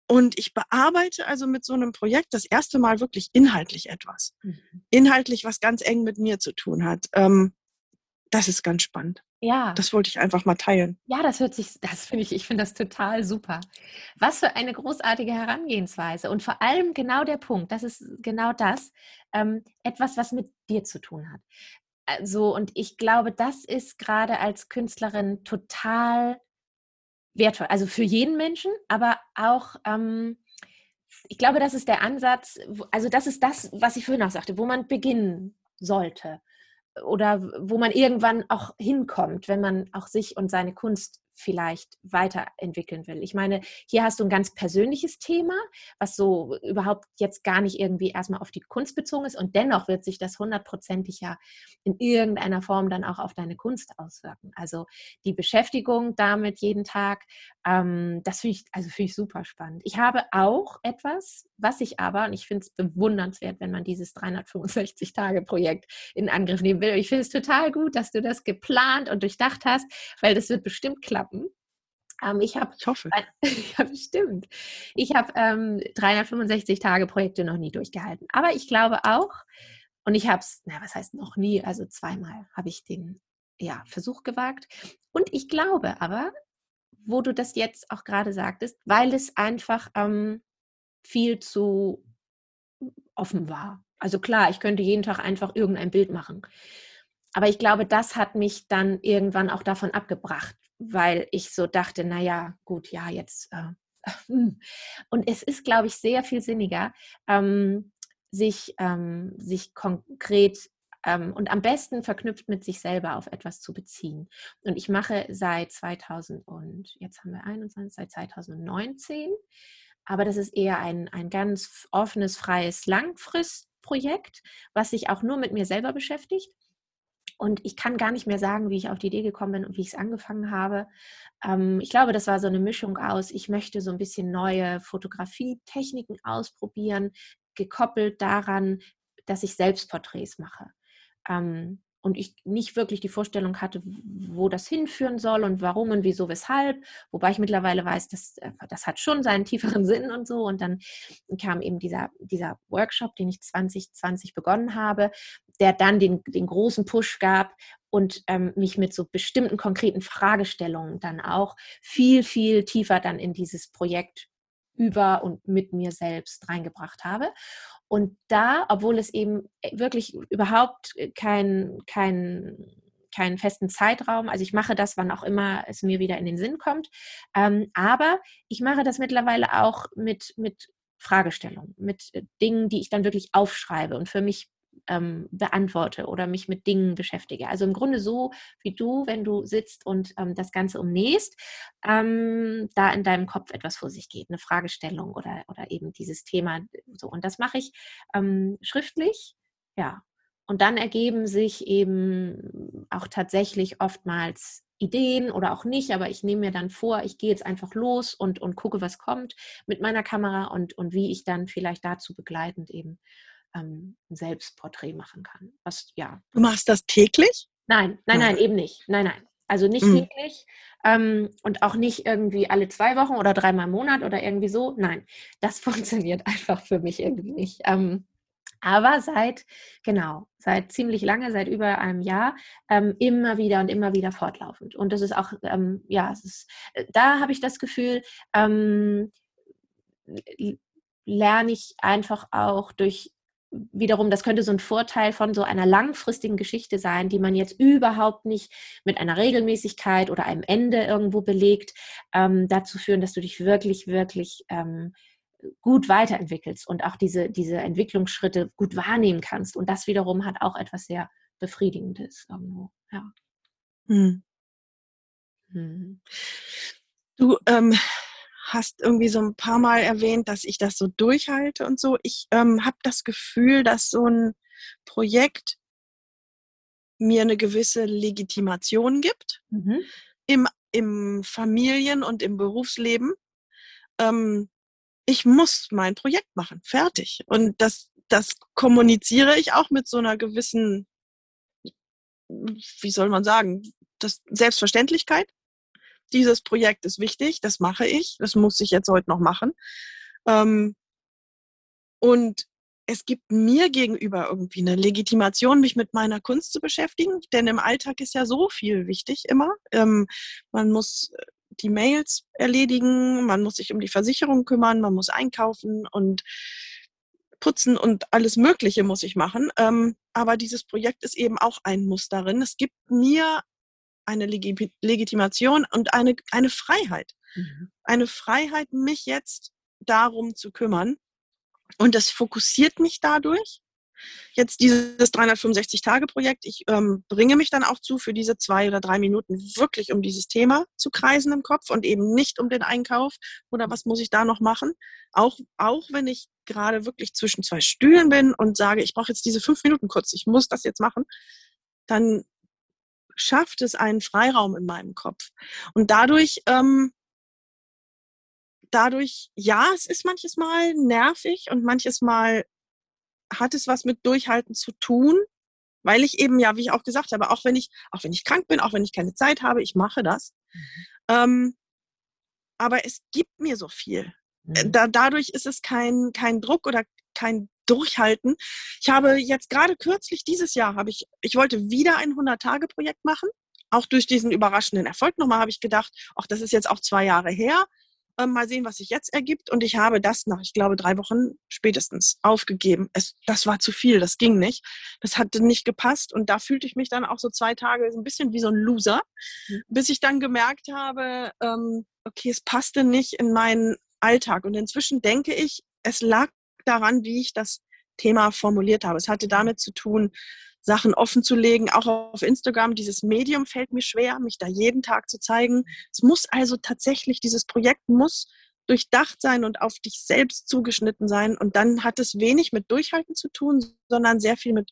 und ich bearbeite also mit so einem Projekt das erste Mal wirklich inhaltlich etwas. Mhm. Inhaltlich, was ganz eng mit mir zu tun hat. Ähm, das ist ganz spannend. Ja. Das wollte ich einfach mal teilen. Ja, das hört sich, das finde ich, ich finde das total super. Was für eine großartige Herangehensweise und vor allem genau der Punkt, das ist genau das, ähm, etwas, was mit dir zu tun hat. Also, und ich glaube, das ist gerade als Künstlerin total wertvoll. Also für jeden Menschen, aber auch, ähm, ich glaube, das ist der Ansatz, also das ist das, was ich vorhin auch sagte, wo man beginnen sollte oder wo man irgendwann auch hinkommt, wenn man auch sich und seine Kunst vielleicht weiterentwickeln will. Ich meine, hier hast du ein ganz persönliches Thema, was so überhaupt jetzt gar nicht irgendwie erstmal auf die Kunst bezogen ist und dennoch wird sich das hundertprozentig ja in irgendeiner Form dann auch auf deine Kunst auswirken. Also die Beschäftigung damit jeden Tag, ähm, das finde ich, also finde ich super spannend. Ich habe auch etwas, was ich aber, und ich finde es bewundernswert, wenn man dieses 365-Tage-Projekt in Angriff nehmen will. Ich finde es total gut, dass du das geplant und durchdacht hast, weil das wird bestimmt klappen klappen. Ähm, ich habe, ich hoffe, [LAUGHS] ja, bestimmt. Ich habe ähm, 365 Tage Projekte noch nie durchgehalten. Aber ich glaube auch, und ich habe es, na, was heißt noch nie, also zweimal habe ich den ja, Versuch gewagt. Und ich glaube aber, wo du das jetzt auch gerade sagtest, weil es einfach ähm, viel zu offen war. Also klar, ich könnte jeden Tag einfach irgendein Bild machen. Aber ich glaube, das hat mich dann irgendwann auch davon abgebracht, weil ich so dachte, naja, gut, ja, jetzt. Äh, [LAUGHS] und es ist, glaube ich, sehr viel sinniger, ähm, sich, ähm, sich konkret und am besten verknüpft mit sich selber auf etwas zu beziehen. Und ich mache seit 2000 und jetzt haben wir 21, seit 2019, aber das ist eher ein, ein ganz offenes, freies Langfristprojekt, was sich auch nur mit mir selber beschäftigt. Und ich kann gar nicht mehr sagen, wie ich auf die Idee gekommen bin und wie ich es angefangen habe. Ähm, ich glaube, das war so eine Mischung aus, ich möchte so ein bisschen neue Fotografietechniken ausprobieren, gekoppelt daran, dass ich Selbstporträts mache. Ähm, und ich nicht wirklich die Vorstellung hatte, wo das hinführen soll und warum und wieso, weshalb. Wobei ich mittlerweile weiß, dass, äh, das hat schon seinen tieferen [LAUGHS] Sinn und so. Und dann kam eben dieser, dieser Workshop, den ich 2020 begonnen habe, der dann den, den großen Push gab und ähm, mich mit so bestimmten konkreten Fragestellungen dann auch viel, viel tiefer dann in dieses Projekt über und mit mir selbst reingebracht habe. Und da, obwohl es eben äh, wirklich überhaupt kein, kein, keinen festen Zeitraum. Also ich mache das, wann auch immer es mir wieder in den Sinn kommt. Ähm, aber ich mache das mittlerweile auch mit, mit Fragestellungen, mit äh, Dingen, die ich dann wirklich aufschreibe und für mich ähm, beantworte oder mich mit Dingen beschäftige. Also im Grunde so wie du, wenn du sitzt und ähm, das Ganze umnähst, ähm, da in deinem Kopf etwas vor sich geht, eine Fragestellung oder, oder eben dieses Thema. So. Und das mache ich ähm, schriftlich, ja. Und dann ergeben sich eben auch tatsächlich oftmals Ideen oder auch nicht, aber ich nehme mir dann vor, ich gehe jetzt einfach los und, und gucke, was kommt mit meiner Kamera und, und wie ich dann vielleicht dazu begleitend eben ähm, ein Selbstporträt machen kann. Was, ja. Du machst das täglich? Nein, nein, nein, eben nicht. Nein, nein. Also nicht mhm. täglich ähm, und auch nicht irgendwie alle zwei Wochen oder dreimal im Monat oder irgendwie so. Nein, das [LAUGHS] funktioniert einfach für mich irgendwie nicht. Ähm, aber seit, genau, seit ziemlich lange, seit über einem Jahr, ähm, immer wieder und immer wieder fortlaufend. Und das ist auch, ähm, ja, es ist, äh, da habe ich das Gefühl, ähm, lerne ich einfach auch durch wiederum, das könnte so ein Vorteil von so einer langfristigen Geschichte sein, die man jetzt überhaupt nicht mit einer Regelmäßigkeit oder einem Ende irgendwo belegt, ähm, dazu führen, dass du dich wirklich, wirklich ähm, gut weiterentwickelst und auch diese, diese Entwicklungsschritte gut wahrnehmen kannst. Und das wiederum hat auch etwas sehr Befriedigendes irgendwo. Ja. Hm. Hm. Du, ähm, hast irgendwie so ein paar Mal erwähnt, dass ich das so durchhalte und so. Ich ähm, habe das Gefühl, dass so ein Projekt mir eine gewisse Legitimation gibt. Mhm. Im im Familien- und im Berufsleben. Ähm, ich muss mein Projekt machen, fertig. Und das, das kommuniziere ich auch mit so einer gewissen, wie soll man sagen, das Selbstverständlichkeit. Dieses Projekt ist wichtig, das mache ich, das muss ich jetzt heute noch machen. Ähm, und es gibt mir gegenüber irgendwie eine Legitimation, mich mit meiner Kunst zu beschäftigen, denn im Alltag ist ja so viel wichtig immer. Ähm, man muss äh, die Mails erledigen, man muss sich um die Versicherung kümmern, man muss einkaufen und putzen und alles Mögliche muss ich machen. Ähm, aber dieses Projekt ist eben auch ein Muss darin. Es gibt mir eine Legi Legitimation und eine, eine Freiheit. Mhm. Eine Freiheit, mich jetzt darum zu kümmern. Und das fokussiert mich dadurch. Jetzt dieses 365-Tage-Projekt, ich ähm, bringe mich dann auch zu, für diese zwei oder drei Minuten wirklich um dieses Thema zu kreisen im Kopf und eben nicht um den Einkauf oder was muss ich da noch machen. Auch, auch wenn ich gerade wirklich zwischen zwei Stühlen bin und sage, ich brauche jetzt diese fünf Minuten kurz, ich muss das jetzt machen, dann schafft es einen Freiraum in meinem Kopf. Und dadurch ähm, dadurch, ja, es ist manches Mal nervig und manches Mal hat es was mit Durchhalten zu tun, weil ich eben, ja, wie ich auch gesagt habe, auch wenn ich, auch wenn ich krank bin, auch wenn ich keine Zeit habe, ich mache das. Mhm. Ähm, aber es gibt mir so viel. Äh, mhm. Da, dadurch ist es kein, kein Druck oder kein Durchhalten. Ich habe jetzt gerade kürzlich dieses Jahr habe ich, ich wollte wieder ein 100-Tage-Projekt machen. Auch durch diesen überraschenden Erfolg nochmal habe ich gedacht, ach, das ist jetzt auch zwei Jahre her. Ähm, mal sehen, was sich jetzt ergibt. Und ich habe das nach, ich glaube, drei Wochen spätestens aufgegeben. Es, das war zu viel, das ging nicht. Das hatte nicht gepasst. Und da fühlte ich mich dann auch so zwei Tage so ein bisschen wie so ein Loser, mhm. bis ich dann gemerkt habe, ähm, okay, es passte nicht in meinen Alltag. Und inzwischen denke ich, es lag daran, wie ich das Thema formuliert habe. Es hatte damit zu tun, Sachen offen zu legen, auch auf Instagram. Dieses Medium fällt mir schwer, mich da jeden Tag zu zeigen. Es muss also tatsächlich, dieses Projekt muss durchdacht sein und auf dich selbst zugeschnitten sein. Und dann hat es wenig mit Durchhalten zu tun, sondern sehr viel mit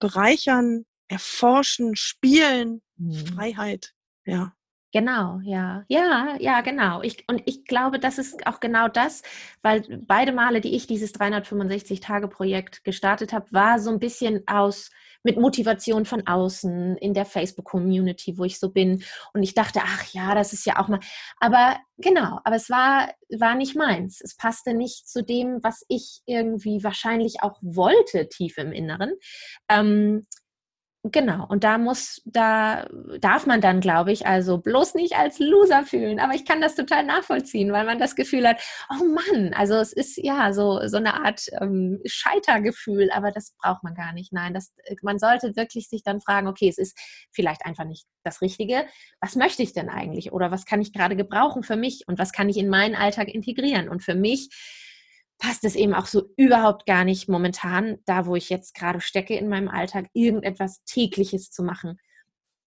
Bereichern, Erforschen, Spielen, mhm. Freiheit. Ja. Genau, ja, ja, ja, genau. Ich, und ich glaube, das ist auch genau das, weil beide Male, die ich dieses 365-Tage-Projekt gestartet habe, war so ein bisschen aus mit Motivation von außen in der Facebook-Community, wo ich so bin. Und ich dachte, ach ja, das ist ja auch mal. Aber genau, aber es war, war nicht meins. Es passte nicht zu dem, was ich irgendwie wahrscheinlich auch wollte, tief im Inneren. Ähm, Genau, und da muss, da darf man dann, glaube ich, also bloß nicht als Loser fühlen. Aber ich kann das total nachvollziehen, weil man das Gefühl hat, oh Mann, also es ist ja so, so eine Art ähm, Scheitergefühl, aber das braucht man gar nicht. Nein, das, man sollte wirklich sich dann fragen, okay, es ist vielleicht einfach nicht das Richtige. Was möchte ich denn eigentlich? Oder was kann ich gerade gebrauchen für mich? Und was kann ich in meinen Alltag integrieren? Und für mich passt es eben auch so überhaupt gar nicht momentan, da wo ich jetzt gerade stecke in meinem Alltag, irgendetwas tägliches zu machen.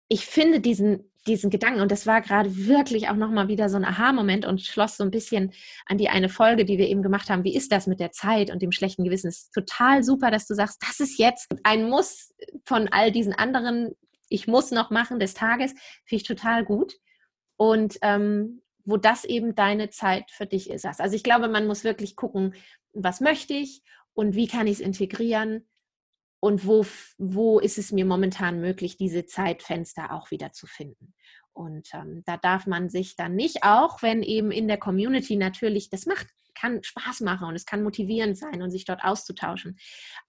Ich finde diesen, diesen Gedanken, und das war gerade wirklich auch nochmal wieder so ein Aha-Moment und schloss so ein bisschen an die eine Folge, die wir eben gemacht haben. Wie ist das mit der Zeit und dem schlechten Gewissen? Es ist total super, dass du sagst, das ist jetzt ein Muss von all diesen anderen, ich muss noch machen des Tages, finde ich total gut. Und ähm, wo das eben deine Zeit für dich ist. Also ich glaube, man muss wirklich gucken, was möchte ich und wie kann ich es integrieren und wo, wo ist es mir momentan möglich, diese Zeitfenster auch wieder zu finden. Und ähm, da darf man sich dann nicht, auch wenn eben in der Community natürlich, das macht, kann Spaß machen und es kann motivierend sein und sich dort auszutauschen.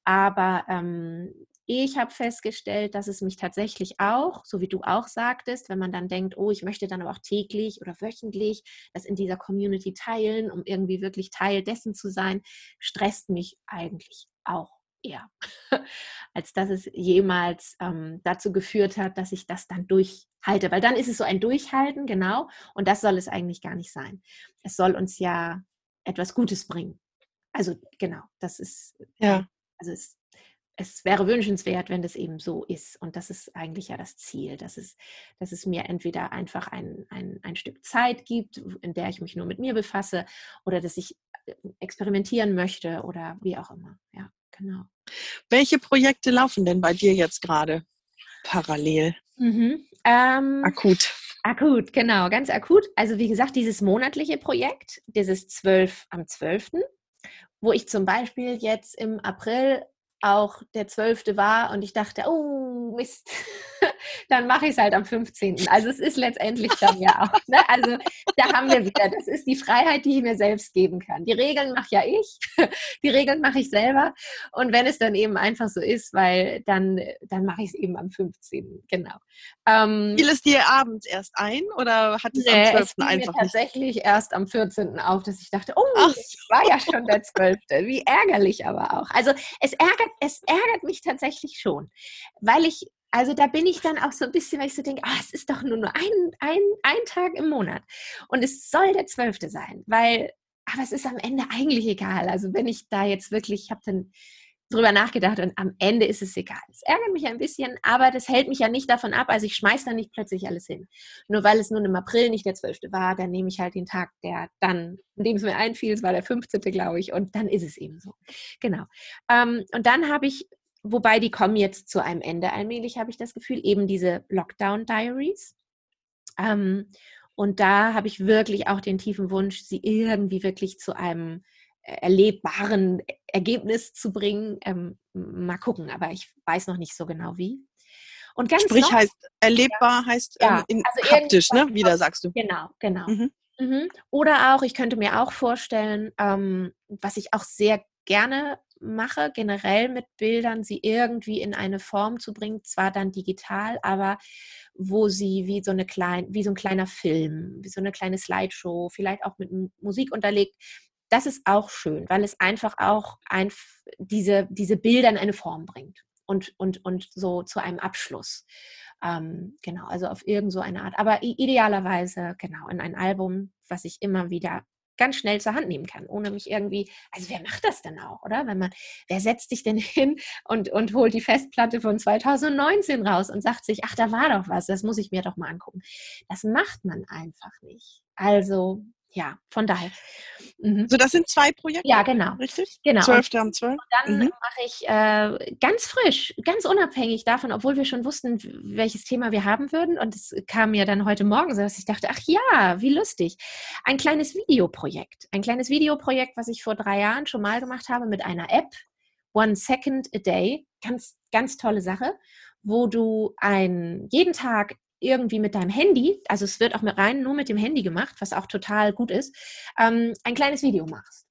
Aber ähm, ich habe festgestellt, dass es mich tatsächlich auch, so wie du auch sagtest, wenn man dann denkt, oh, ich möchte dann aber auch täglich oder wöchentlich das in dieser Community teilen, um irgendwie wirklich Teil dessen zu sein, stresst mich eigentlich auch eher, [LAUGHS] als dass es jemals ähm, dazu geführt hat, dass ich das dann durchhalte. Weil dann ist es so ein Durchhalten, genau, und das soll es eigentlich gar nicht sein. Es soll uns ja etwas Gutes bringen. Also genau, das ist, ja. also es es wäre wünschenswert, wenn das eben so ist. Und das ist eigentlich ja das Ziel, dass es, dass es mir entweder einfach ein, ein, ein Stück Zeit gibt, in der ich mich nur mit mir befasse, oder dass ich äh, experimentieren möchte oder wie auch immer. Ja, genau. Welche Projekte laufen denn bei dir jetzt gerade parallel? Mhm. Ähm, Akut. Akut, genau, ganz akut. Also wie gesagt, dieses monatliche Projekt, dieses 12 am 12., wo ich zum Beispiel jetzt im April auch der 12. war und ich dachte, oh Mist, [LAUGHS] dann mache ich es halt am 15. Also es ist letztendlich dann ja auch. Ne? Also da haben wir wieder, das ist die Freiheit, die ich mir selbst geben kann. Die Regeln mache ja ich, [LAUGHS] die Regeln mache ich selber. Und wenn es dann eben einfach so ist, weil dann, dann mache ich es eben am 15. Genau. Ähm, Fiel es dir abends erst ein oder hat es nee, am 12. Es fiel einfach mir tatsächlich nicht? erst am 14. auf, dass ich dachte, oh, Ach. war ja schon der 12. Wie ärgerlich aber auch. Also es ärgert, es ärgert mich tatsächlich schon, weil ich also da bin ich dann auch so ein bisschen, weil ich so denke, oh, es ist doch nur, nur ein, ein, ein Tag im Monat. Und es soll der zwölfte sein, weil, aber es ist am Ende eigentlich egal. Also wenn ich da jetzt wirklich, ich habe dann drüber nachgedacht und am Ende ist es egal. Es ärgert mich ein bisschen, aber das hält mich ja nicht davon ab. Also ich schmeiße da nicht plötzlich alles hin. Nur weil es nun im April nicht der 12. war, dann nehme ich halt den Tag, der dann, in dem es mir einfiel, es war der 15. glaube ich, und dann ist es eben so. Genau. Ähm, und dann habe ich wobei die kommen jetzt zu einem Ende allmählich, habe ich das Gefühl, eben diese Lockdown-Diaries. Ähm, und da habe ich wirklich auch den tiefen Wunsch, sie irgendwie wirklich zu einem äh, erlebbaren Ergebnis zu bringen. Ähm, mal gucken, aber ich weiß noch nicht so genau wie. Und ganz Sprich noch, heißt erlebbar ja, heißt ähm, ja, in, also haptisch, ne? Wieder sagst du. Genau, genau. Mhm. Mhm. Oder auch, ich könnte mir auch vorstellen, ähm, was ich auch sehr gerne mache, generell mit Bildern, sie irgendwie in eine Form zu bringen, zwar dann digital, aber wo sie wie so eine klein, wie so ein kleiner Film, wie so eine kleine Slideshow, vielleicht auch mit Musik unterlegt. Das ist auch schön, weil es einfach auch ein, diese, diese Bilder in eine Form bringt und, und, und so zu einem Abschluss. Ähm, genau, also auf irgend so eine Art. Aber idealerweise, genau, in ein Album, was ich immer wieder ganz schnell zur Hand nehmen kann, ohne mich irgendwie, also wer macht das denn auch, oder? Wenn man, wer setzt sich denn [LAUGHS] hin und, und holt die Festplatte von 2019 raus und sagt sich, ach, da war doch was, das muss ich mir doch mal angucken. Das macht man einfach nicht. Also ja, von daher. Mhm. So, das sind zwei Projekte? Ja, genau. Richtig? Genau. 12. am 12. Und dann mhm. mache ich äh, ganz frisch, ganz unabhängig davon, obwohl wir schon wussten, welches Thema wir haben würden. Und es kam mir dann heute Morgen so, dass ich dachte, ach ja, wie lustig. Ein kleines Videoprojekt. Ein kleines Videoprojekt, was ich vor drei Jahren schon mal gemacht habe mit einer App. One Second a Day. Ganz, ganz tolle Sache, wo du ein, jeden Tag irgendwie mit deinem Handy, also es wird auch rein nur mit dem Handy gemacht, was auch total gut ist, ähm, ein kleines Video machst.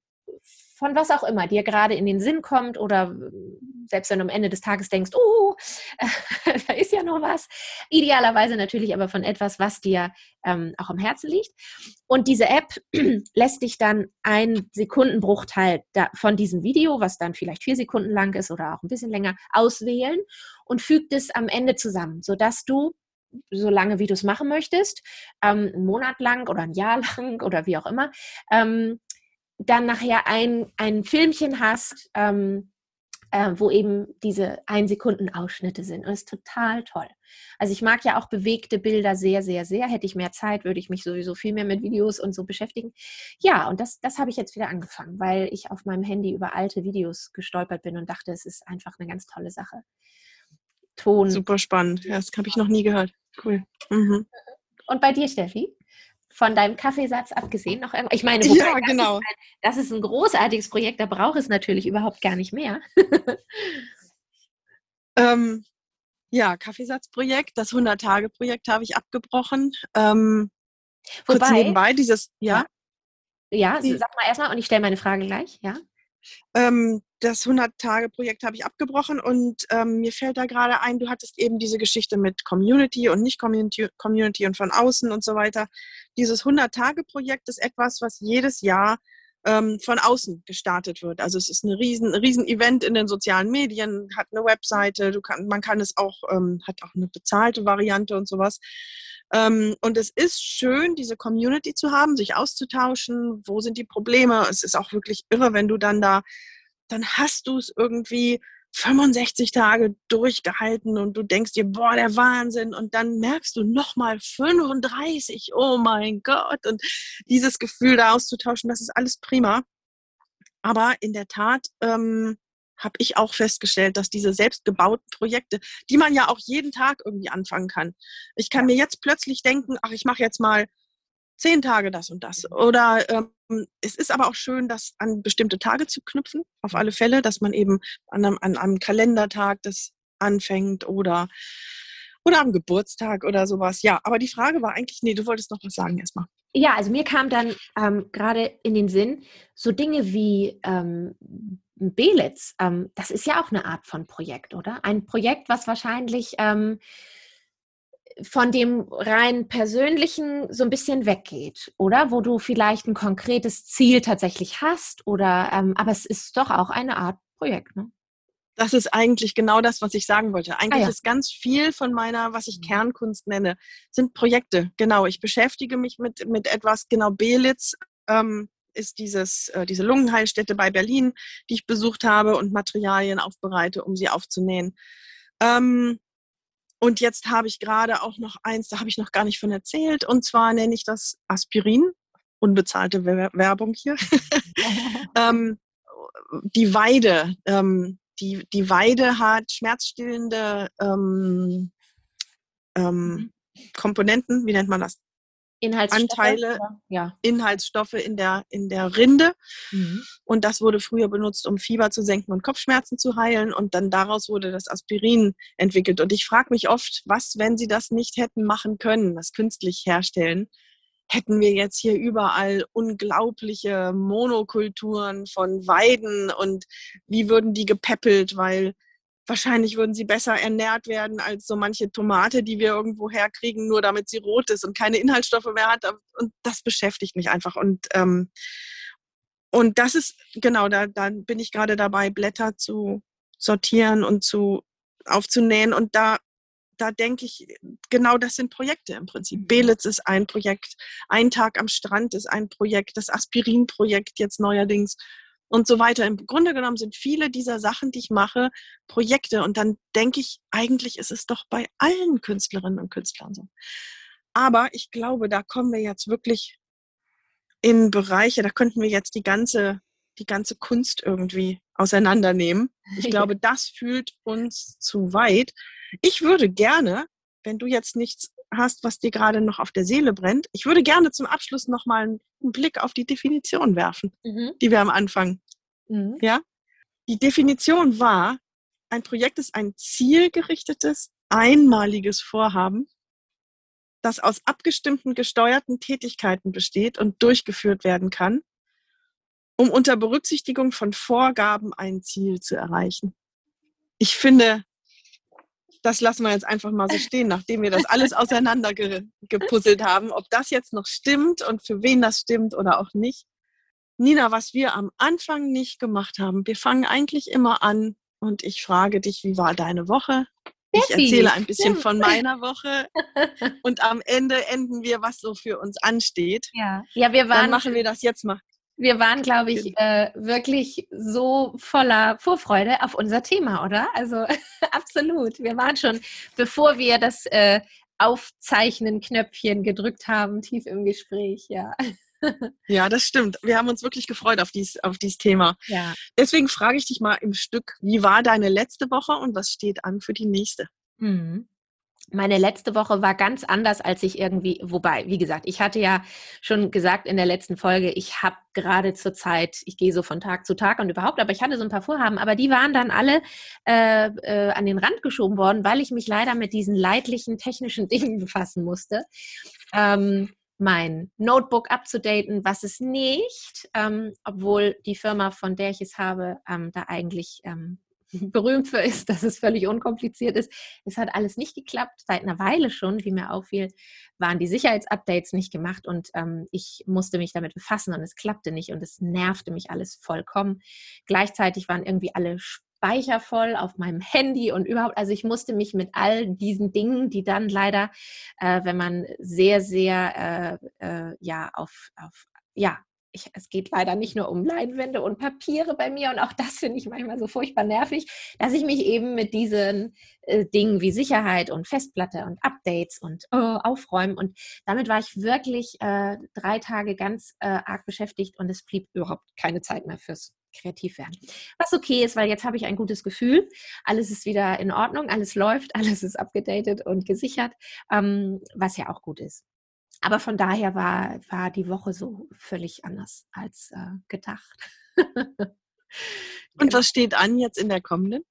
Von was auch immer dir gerade in den Sinn kommt oder selbst wenn du am Ende des Tages denkst, oh, äh, [LAUGHS] da ist ja noch was. Idealerweise natürlich aber von etwas, was dir ähm, auch am Herzen liegt. Und diese App [CLEARS THROAT] lässt dich dann einen Sekundenbruchteil von diesem Video, was dann vielleicht vier Sekunden lang ist oder auch ein bisschen länger, auswählen und fügt es am Ende zusammen, sodass du so lange, wie du es machen möchtest, ähm, einen Monat lang oder ein Jahr [LAUGHS] lang oder wie auch immer, ähm, dann nachher ein, ein Filmchen hast, ähm, äh, wo eben diese ein Sekunden Ausschnitte sind. Und das ist total toll. Also ich mag ja auch bewegte Bilder sehr, sehr, sehr. Hätte ich mehr Zeit, würde ich mich sowieso viel mehr mit Videos und so beschäftigen. Ja, und das, das habe ich jetzt wieder angefangen, weil ich auf meinem Handy über alte Videos gestolpert bin und dachte, es ist einfach eine ganz tolle Sache. Ton. Super spannend. Ja, das habe ich noch nie gehört. Cool. Mhm. Und bei dir, Steffi? Von deinem Kaffeesatz abgesehen noch irgendwas? Ich meine, ja, genau. Das ist, ein, das ist ein großartiges Projekt, da braucht es natürlich überhaupt gar nicht mehr. [LAUGHS] ähm, ja, Kaffeesatzprojekt, das 100-Tage-Projekt habe ich abgebrochen. Ähm, wobei, kurz nebenbei, dieses, ja. Ja, ja sag mal erstmal und ich stelle meine Frage gleich, ja. Ähm, das 100-Tage-Projekt habe ich abgebrochen und ähm, mir fällt da gerade ein, du hattest eben diese Geschichte mit Community und nicht Community, Community und von außen und so weiter. Dieses 100-Tage-Projekt ist etwas, was jedes Jahr ähm, von außen gestartet wird. Also es ist ein riesen, riesen in den sozialen Medien, hat eine Webseite, du kann, man kann es auch, ähm, hat auch eine bezahlte Variante und sowas. Ähm, und es ist schön, diese Community zu haben, sich auszutauschen, wo sind die Probleme. Es ist auch wirklich irre, wenn du dann da, dann hast du es irgendwie 65 Tage durchgehalten und du denkst dir, boah, der Wahnsinn. Und dann merkst du nochmal 35, oh mein Gott. Und dieses Gefühl da auszutauschen, das ist alles prima. Aber in der Tat ähm, habe ich auch festgestellt, dass diese selbstgebauten Projekte, die man ja auch jeden Tag irgendwie anfangen kann. Ich kann mir jetzt plötzlich denken, ach, ich mache jetzt mal zehn Tage das und das. Oder ähm, es ist aber auch schön, das an bestimmte Tage zu knüpfen, auf alle Fälle, dass man eben an einem, an einem Kalendertag das anfängt oder, oder am Geburtstag oder sowas. Ja, aber die Frage war eigentlich, nee, du wolltest noch was sagen erstmal. Ja, also mir kam dann ähm, gerade in den Sinn, so Dinge wie ähm, Belitz, ähm, das ist ja auch eine Art von Projekt, oder? Ein Projekt, was wahrscheinlich ähm, von dem rein persönlichen so ein bisschen weggeht, oder? Wo du vielleicht ein konkretes Ziel tatsächlich hast, oder ähm, aber es ist doch auch eine Art Projekt, ne? Das ist eigentlich genau das, was ich sagen wollte. Eigentlich ah, ja. ist ganz viel von meiner, was ich mhm. Kernkunst nenne, sind Projekte. Genau, ich beschäftige mich mit, mit etwas, genau Belitz ähm, ist dieses, äh, diese Lungenheilstätte bei Berlin, die ich besucht habe und Materialien aufbereite, um sie aufzunähen. Ähm, und jetzt habe ich gerade auch noch eins, da habe ich noch gar nicht von erzählt. Und zwar nenne ich das Aspirin. Unbezahlte Werbung hier. [LAUGHS] [LAUGHS] ähm, die Weide. Ähm, die, die Weide hat schmerzstillende ähm, ähm mhm. Komponenten, wie nennt man das? Inhaltsstoffe, Anteile, ja. Inhaltsstoffe in der, in der Rinde. Mhm. Und das wurde früher benutzt, um Fieber zu senken und Kopfschmerzen zu heilen. Und dann daraus wurde das Aspirin entwickelt. Und ich frage mich oft, was, wenn sie das nicht hätten machen können, das künstlich herstellen, hätten wir jetzt hier überall unglaubliche Monokulturen von Weiden und wie würden die gepäppelt, weil wahrscheinlich würden sie besser ernährt werden als so manche Tomate, die wir irgendwo herkriegen, nur damit sie rot ist und keine Inhaltsstoffe mehr hat. Und das beschäftigt mich einfach. Und, ähm, und das ist, genau, da, da bin ich gerade dabei, Blätter zu sortieren und zu aufzunähen. Und da, da denke ich, genau das sind Projekte im Prinzip. Belitz ist ein Projekt, ein Tag am Strand ist ein Projekt, das Aspirin-Projekt jetzt neuerdings und so weiter. Im Grunde genommen sind viele dieser Sachen, die ich mache, Projekte. Und dann denke ich, eigentlich ist es doch bei allen Künstlerinnen und Künstlern so. Aber ich glaube, da kommen wir jetzt wirklich in Bereiche, da könnten wir jetzt die ganze, die ganze Kunst irgendwie auseinandernehmen. Ich [LAUGHS] glaube, das fühlt uns zu weit. Ich würde gerne, wenn du jetzt nichts hast, was dir gerade noch auf der Seele brennt, ich würde gerne zum Abschluss nochmal einen Blick auf die Definition werfen, mhm. die wir am Anfang Mhm. Ja? Die Definition war, ein Projekt ist ein zielgerichtetes, einmaliges Vorhaben, das aus abgestimmten, gesteuerten Tätigkeiten besteht und durchgeführt werden kann, um unter Berücksichtigung von Vorgaben ein Ziel zu erreichen. Ich finde, das lassen wir jetzt einfach mal so stehen, nachdem wir das alles auseinandergepuzzelt haben, ob das jetzt noch stimmt und für wen das stimmt oder auch nicht. Nina, was wir am Anfang nicht gemacht haben, wir fangen eigentlich immer an und ich frage dich, wie war deine Woche? Ich erzähle ein bisschen von meiner Woche [LAUGHS] und am Ende enden wir, was so für uns ansteht. Ja, ja wir waren. Dann machen wir das jetzt mal. Wir waren, glaube ich, äh, wirklich so voller Vorfreude auf unser Thema, oder? Also [LAUGHS] absolut. Wir waren schon, bevor wir das äh, Aufzeichnen-Knöpfchen gedrückt haben, tief im Gespräch, ja. Ja, das stimmt. Wir haben uns wirklich gefreut auf dieses auf dies Thema. Ja. Deswegen frage ich dich mal im Stück, wie war deine letzte Woche und was steht an für die nächste? Mhm. Meine letzte Woche war ganz anders, als ich irgendwie, wobei, wie gesagt, ich hatte ja schon gesagt in der letzten Folge, ich habe gerade zur Zeit, ich gehe so von Tag zu Tag und überhaupt, aber ich hatte so ein paar Vorhaben, aber die waren dann alle äh, äh, an den Rand geschoben worden, weil ich mich leider mit diesen leidlichen technischen [LAUGHS] Dingen befassen musste. Ähm, mein Notebook abzudaten, was es nicht, ähm, obwohl die Firma, von der ich es habe, ähm, da eigentlich ähm, [LAUGHS] berühmt für ist, dass es völlig unkompliziert ist. Es hat alles nicht geklappt, seit einer Weile schon, wie mir auffiel, waren die Sicherheitsupdates nicht gemacht und ähm, ich musste mich damit befassen und es klappte nicht und es nervte mich alles vollkommen. Gleichzeitig waren irgendwie alle Speicher voll auf meinem Handy und überhaupt, also ich musste mich mit all diesen Dingen, die dann leider, äh, wenn man sehr, sehr, äh, äh, ja, auf, auf, ja, ich, es geht leider nicht nur um Leinwände und Papiere bei mir und auch das finde ich manchmal so furchtbar nervig, dass ich mich eben mit diesen äh, Dingen wie Sicherheit und Festplatte und Updates und oh, Aufräumen und damit war ich wirklich äh, drei Tage ganz äh, arg beschäftigt und es blieb überhaupt keine Zeit mehr fürs kreativ werden. Was okay ist, weil jetzt habe ich ein gutes Gefühl. Alles ist wieder in Ordnung, alles läuft, [LAUGHS] alles ist abgedatet und gesichert, ähm, was ja auch gut ist. Aber von daher war, war die Woche so völlig anders als äh, gedacht. [LAUGHS] Und was steht an jetzt in der kommenden?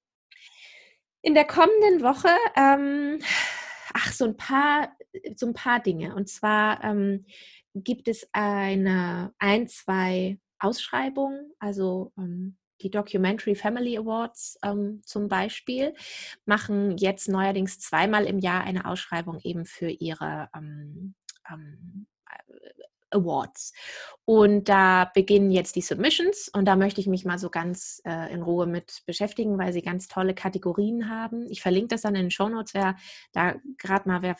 In der kommenden Woche, ähm, ach, so ein paar, so ein paar Dinge. Und zwar ähm, gibt es eine, ein, zwei Ausschreibungen, also ähm, die Documentary Family Awards ähm, zum Beispiel, machen jetzt neuerdings zweimal im Jahr eine Ausschreibung eben für ihre ähm, ähm, Awards. Und da beginnen jetzt die Submissions und da möchte ich mich mal so ganz äh, in Ruhe mit beschäftigen, weil sie ganz tolle Kategorien haben. Ich verlinke das dann in den Show Notes, wer da gerade mal, wer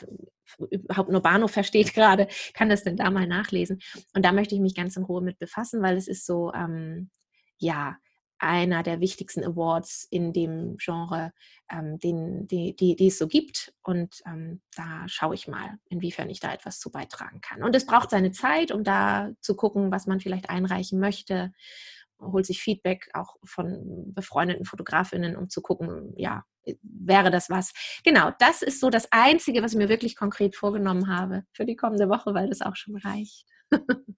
überhaupt nur Bahnhof versteht gerade, kann das denn da mal nachlesen. Und da möchte ich mich ganz in Ruhe mit befassen, weil es ist so, ähm, ja, einer der wichtigsten Awards in dem Genre, ähm, den, die, die, die, es so gibt. Und ähm, da schaue ich mal, inwiefern ich da etwas zu beitragen kann. Und es braucht seine Zeit, um da zu gucken, was man vielleicht einreichen möchte. Holt sich Feedback auch von befreundeten Fotografinnen, um zu gucken, ja, wäre das was. Genau, das ist so das Einzige, was ich mir wirklich konkret vorgenommen habe für die kommende Woche, weil das auch schon reicht. [LAUGHS]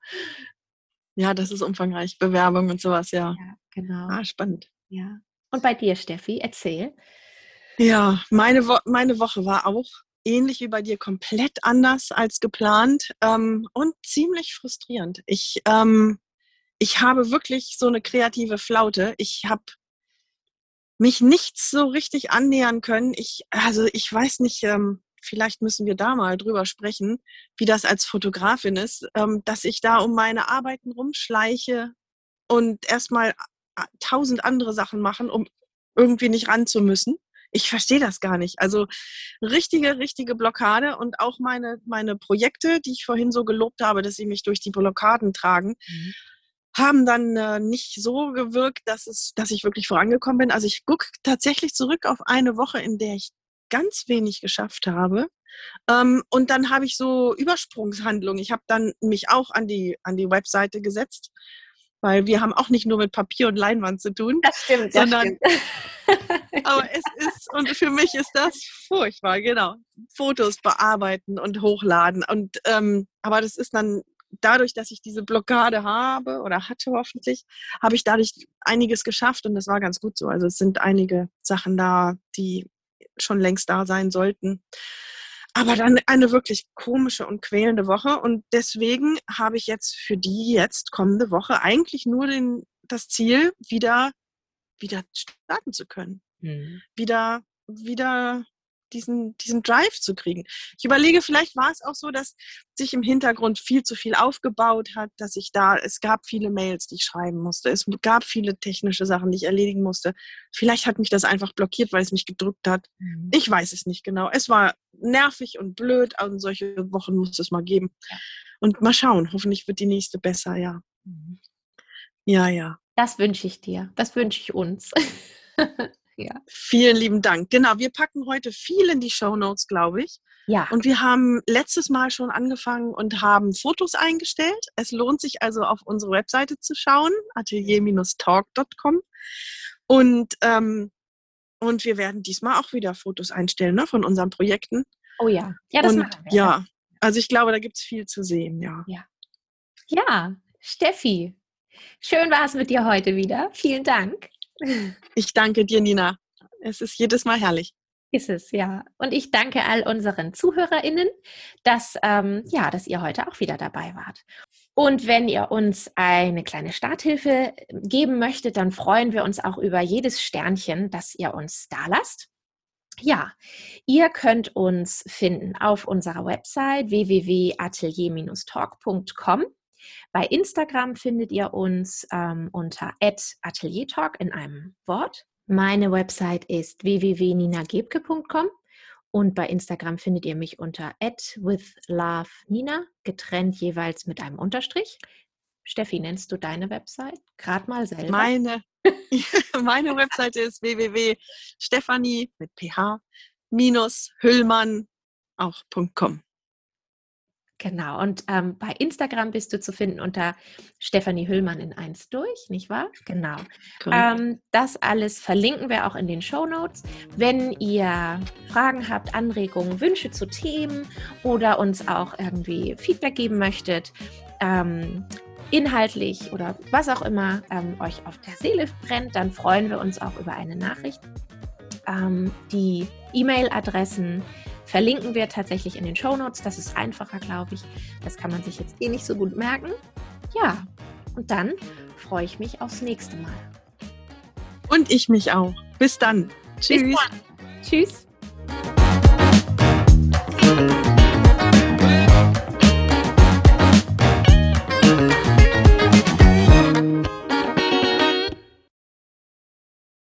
Ja, das ist umfangreich. Bewerbung und sowas, ja. Ja, genau. Ah, spannend. Ja. Und bei dir, Steffi, erzähl. Ja, meine, Wo meine Woche war auch ähnlich wie bei dir komplett anders als geplant ähm, und ziemlich frustrierend. Ich, ähm, ich habe wirklich so eine kreative Flaute. Ich habe mich nicht so richtig annähern können. Ich, also ich weiß nicht, ähm, vielleicht müssen wir da mal drüber sprechen, wie das als Fotografin ist, ähm, dass ich da um meine Arbeiten rumschleiche und erstmal tausend andere Sachen machen, um irgendwie nicht ran zu müssen. Ich verstehe das gar nicht. Also richtige, richtige Blockade und auch meine, meine Projekte, die ich vorhin so gelobt habe, dass sie mich durch die Blockaden tragen, mhm. haben dann äh, nicht so gewirkt, dass, es, dass ich wirklich vorangekommen bin. Also ich gucke tatsächlich zurück auf eine Woche, in der ich ganz wenig geschafft habe. Ähm, und dann habe ich so Übersprungshandlungen. Ich habe dann mich auch an die, an die Webseite gesetzt, weil wir haben auch nicht nur mit Papier und Leinwand zu tun. Das stimmt, das sondern, stimmt. [LAUGHS] aber es ist, und für mich ist das furchtbar, genau. Fotos bearbeiten und hochladen. Und ähm, aber das ist dann dadurch, dass ich diese Blockade habe oder hatte hoffentlich, habe ich dadurch einiges geschafft und das war ganz gut so. Also es sind einige Sachen da, die schon längst da sein sollten. Aber dann eine wirklich komische und quälende Woche. Und deswegen habe ich jetzt für die jetzt kommende Woche eigentlich nur den, das Ziel, wieder, wieder starten zu können. Mhm. Wieder, wieder diesen, diesen Drive zu kriegen. Ich überlege, vielleicht war es auch so, dass sich im Hintergrund viel zu viel aufgebaut hat, dass ich da, es gab viele Mails, die ich schreiben musste. Es gab viele technische Sachen, die ich erledigen musste. Vielleicht hat mich das einfach blockiert, weil es mich gedrückt hat. Mhm. Ich weiß es nicht genau. Es war nervig und blöd und solche Wochen muss es mal geben. Und mal schauen, hoffentlich wird die nächste besser, ja. Mhm. Ja, ja. Das wünsche ich dir. Das wünsche ich uns. [LAUGHS] Ja. Vielen lieben Dank. Genau, wir packen heute viel in die Show Notes, glaube ich. Ja. Und wir haben letztes Mal schon angefangen und haben Fotos eingestellt. Es lohnt sich also auf unsere Webseite zu schauen, atelier-talk.com. Und, ähm, und wir werden diesmal auch wieder Fotos einstellen ne, von unseren Projekten. Oh ja, ja, das und, machen wir. Ja, also ich glaube, da gibt es viel zu sehen, ja. Ja, ja Steffi, schön war es mit dir heute wieder. Vielen Dank. Ich danke dir, Nina. Es ist jedes Mal herrlich. Ist es, ja. Und ich danke all unseren ZuhörerInnen, dass, ähm, ja, dass ihr heute auch wieder dabei wart. Und wenn ihr uns eine kleine Starthilfe geben möchtet, dann freuen wir uns auch über jedes Sternchen, das ihr uns da lasst. Ja, ihr könnt uns finden auf unserer Website www.atelier-talk.com. Bei Instagram findet ihr uns ähm, unter ateliertalk in einem Wort. Meine Website ist www.ninagebke.com und bei Instagram findet ihr mich unter @withlovenina, getrennt jeweils mit einem Unterstrich. Steffi, nennst du deine Website gerade mal selber? Meine, [LAUGHS] meine Webseite ist www.stefanie mit ph minus hüllmann auch.com. Genau, und ähm, bei Instagram bist du zu finden unter Stefanie Hüllmann in 1 durch, nicht wahr? Genau. Ähm, das alles verlinken wir auch in den Show Notes. Wenn ihr Fragen habt, Anregungen, Wünsche zu Themen oder uns auch irgendwie Feedback geben möchtet, ähm, inhaltlich oder was auch immer ähm, euch auf der Seele brennt, dann freuen wir uns auch über eine Nachricht. Ähm, die E-Mail-Adressen Verlinken wir tatsächlich in den Show Notes. Das ist einfacher, glaube ich. Das kann man sich jetzt eh nicht so gut merken. Ja, und dann freue ich mich aufs nächste Mal. Und ich mich auch. Bis dann. Tschüss. Bis dann. Tschüss.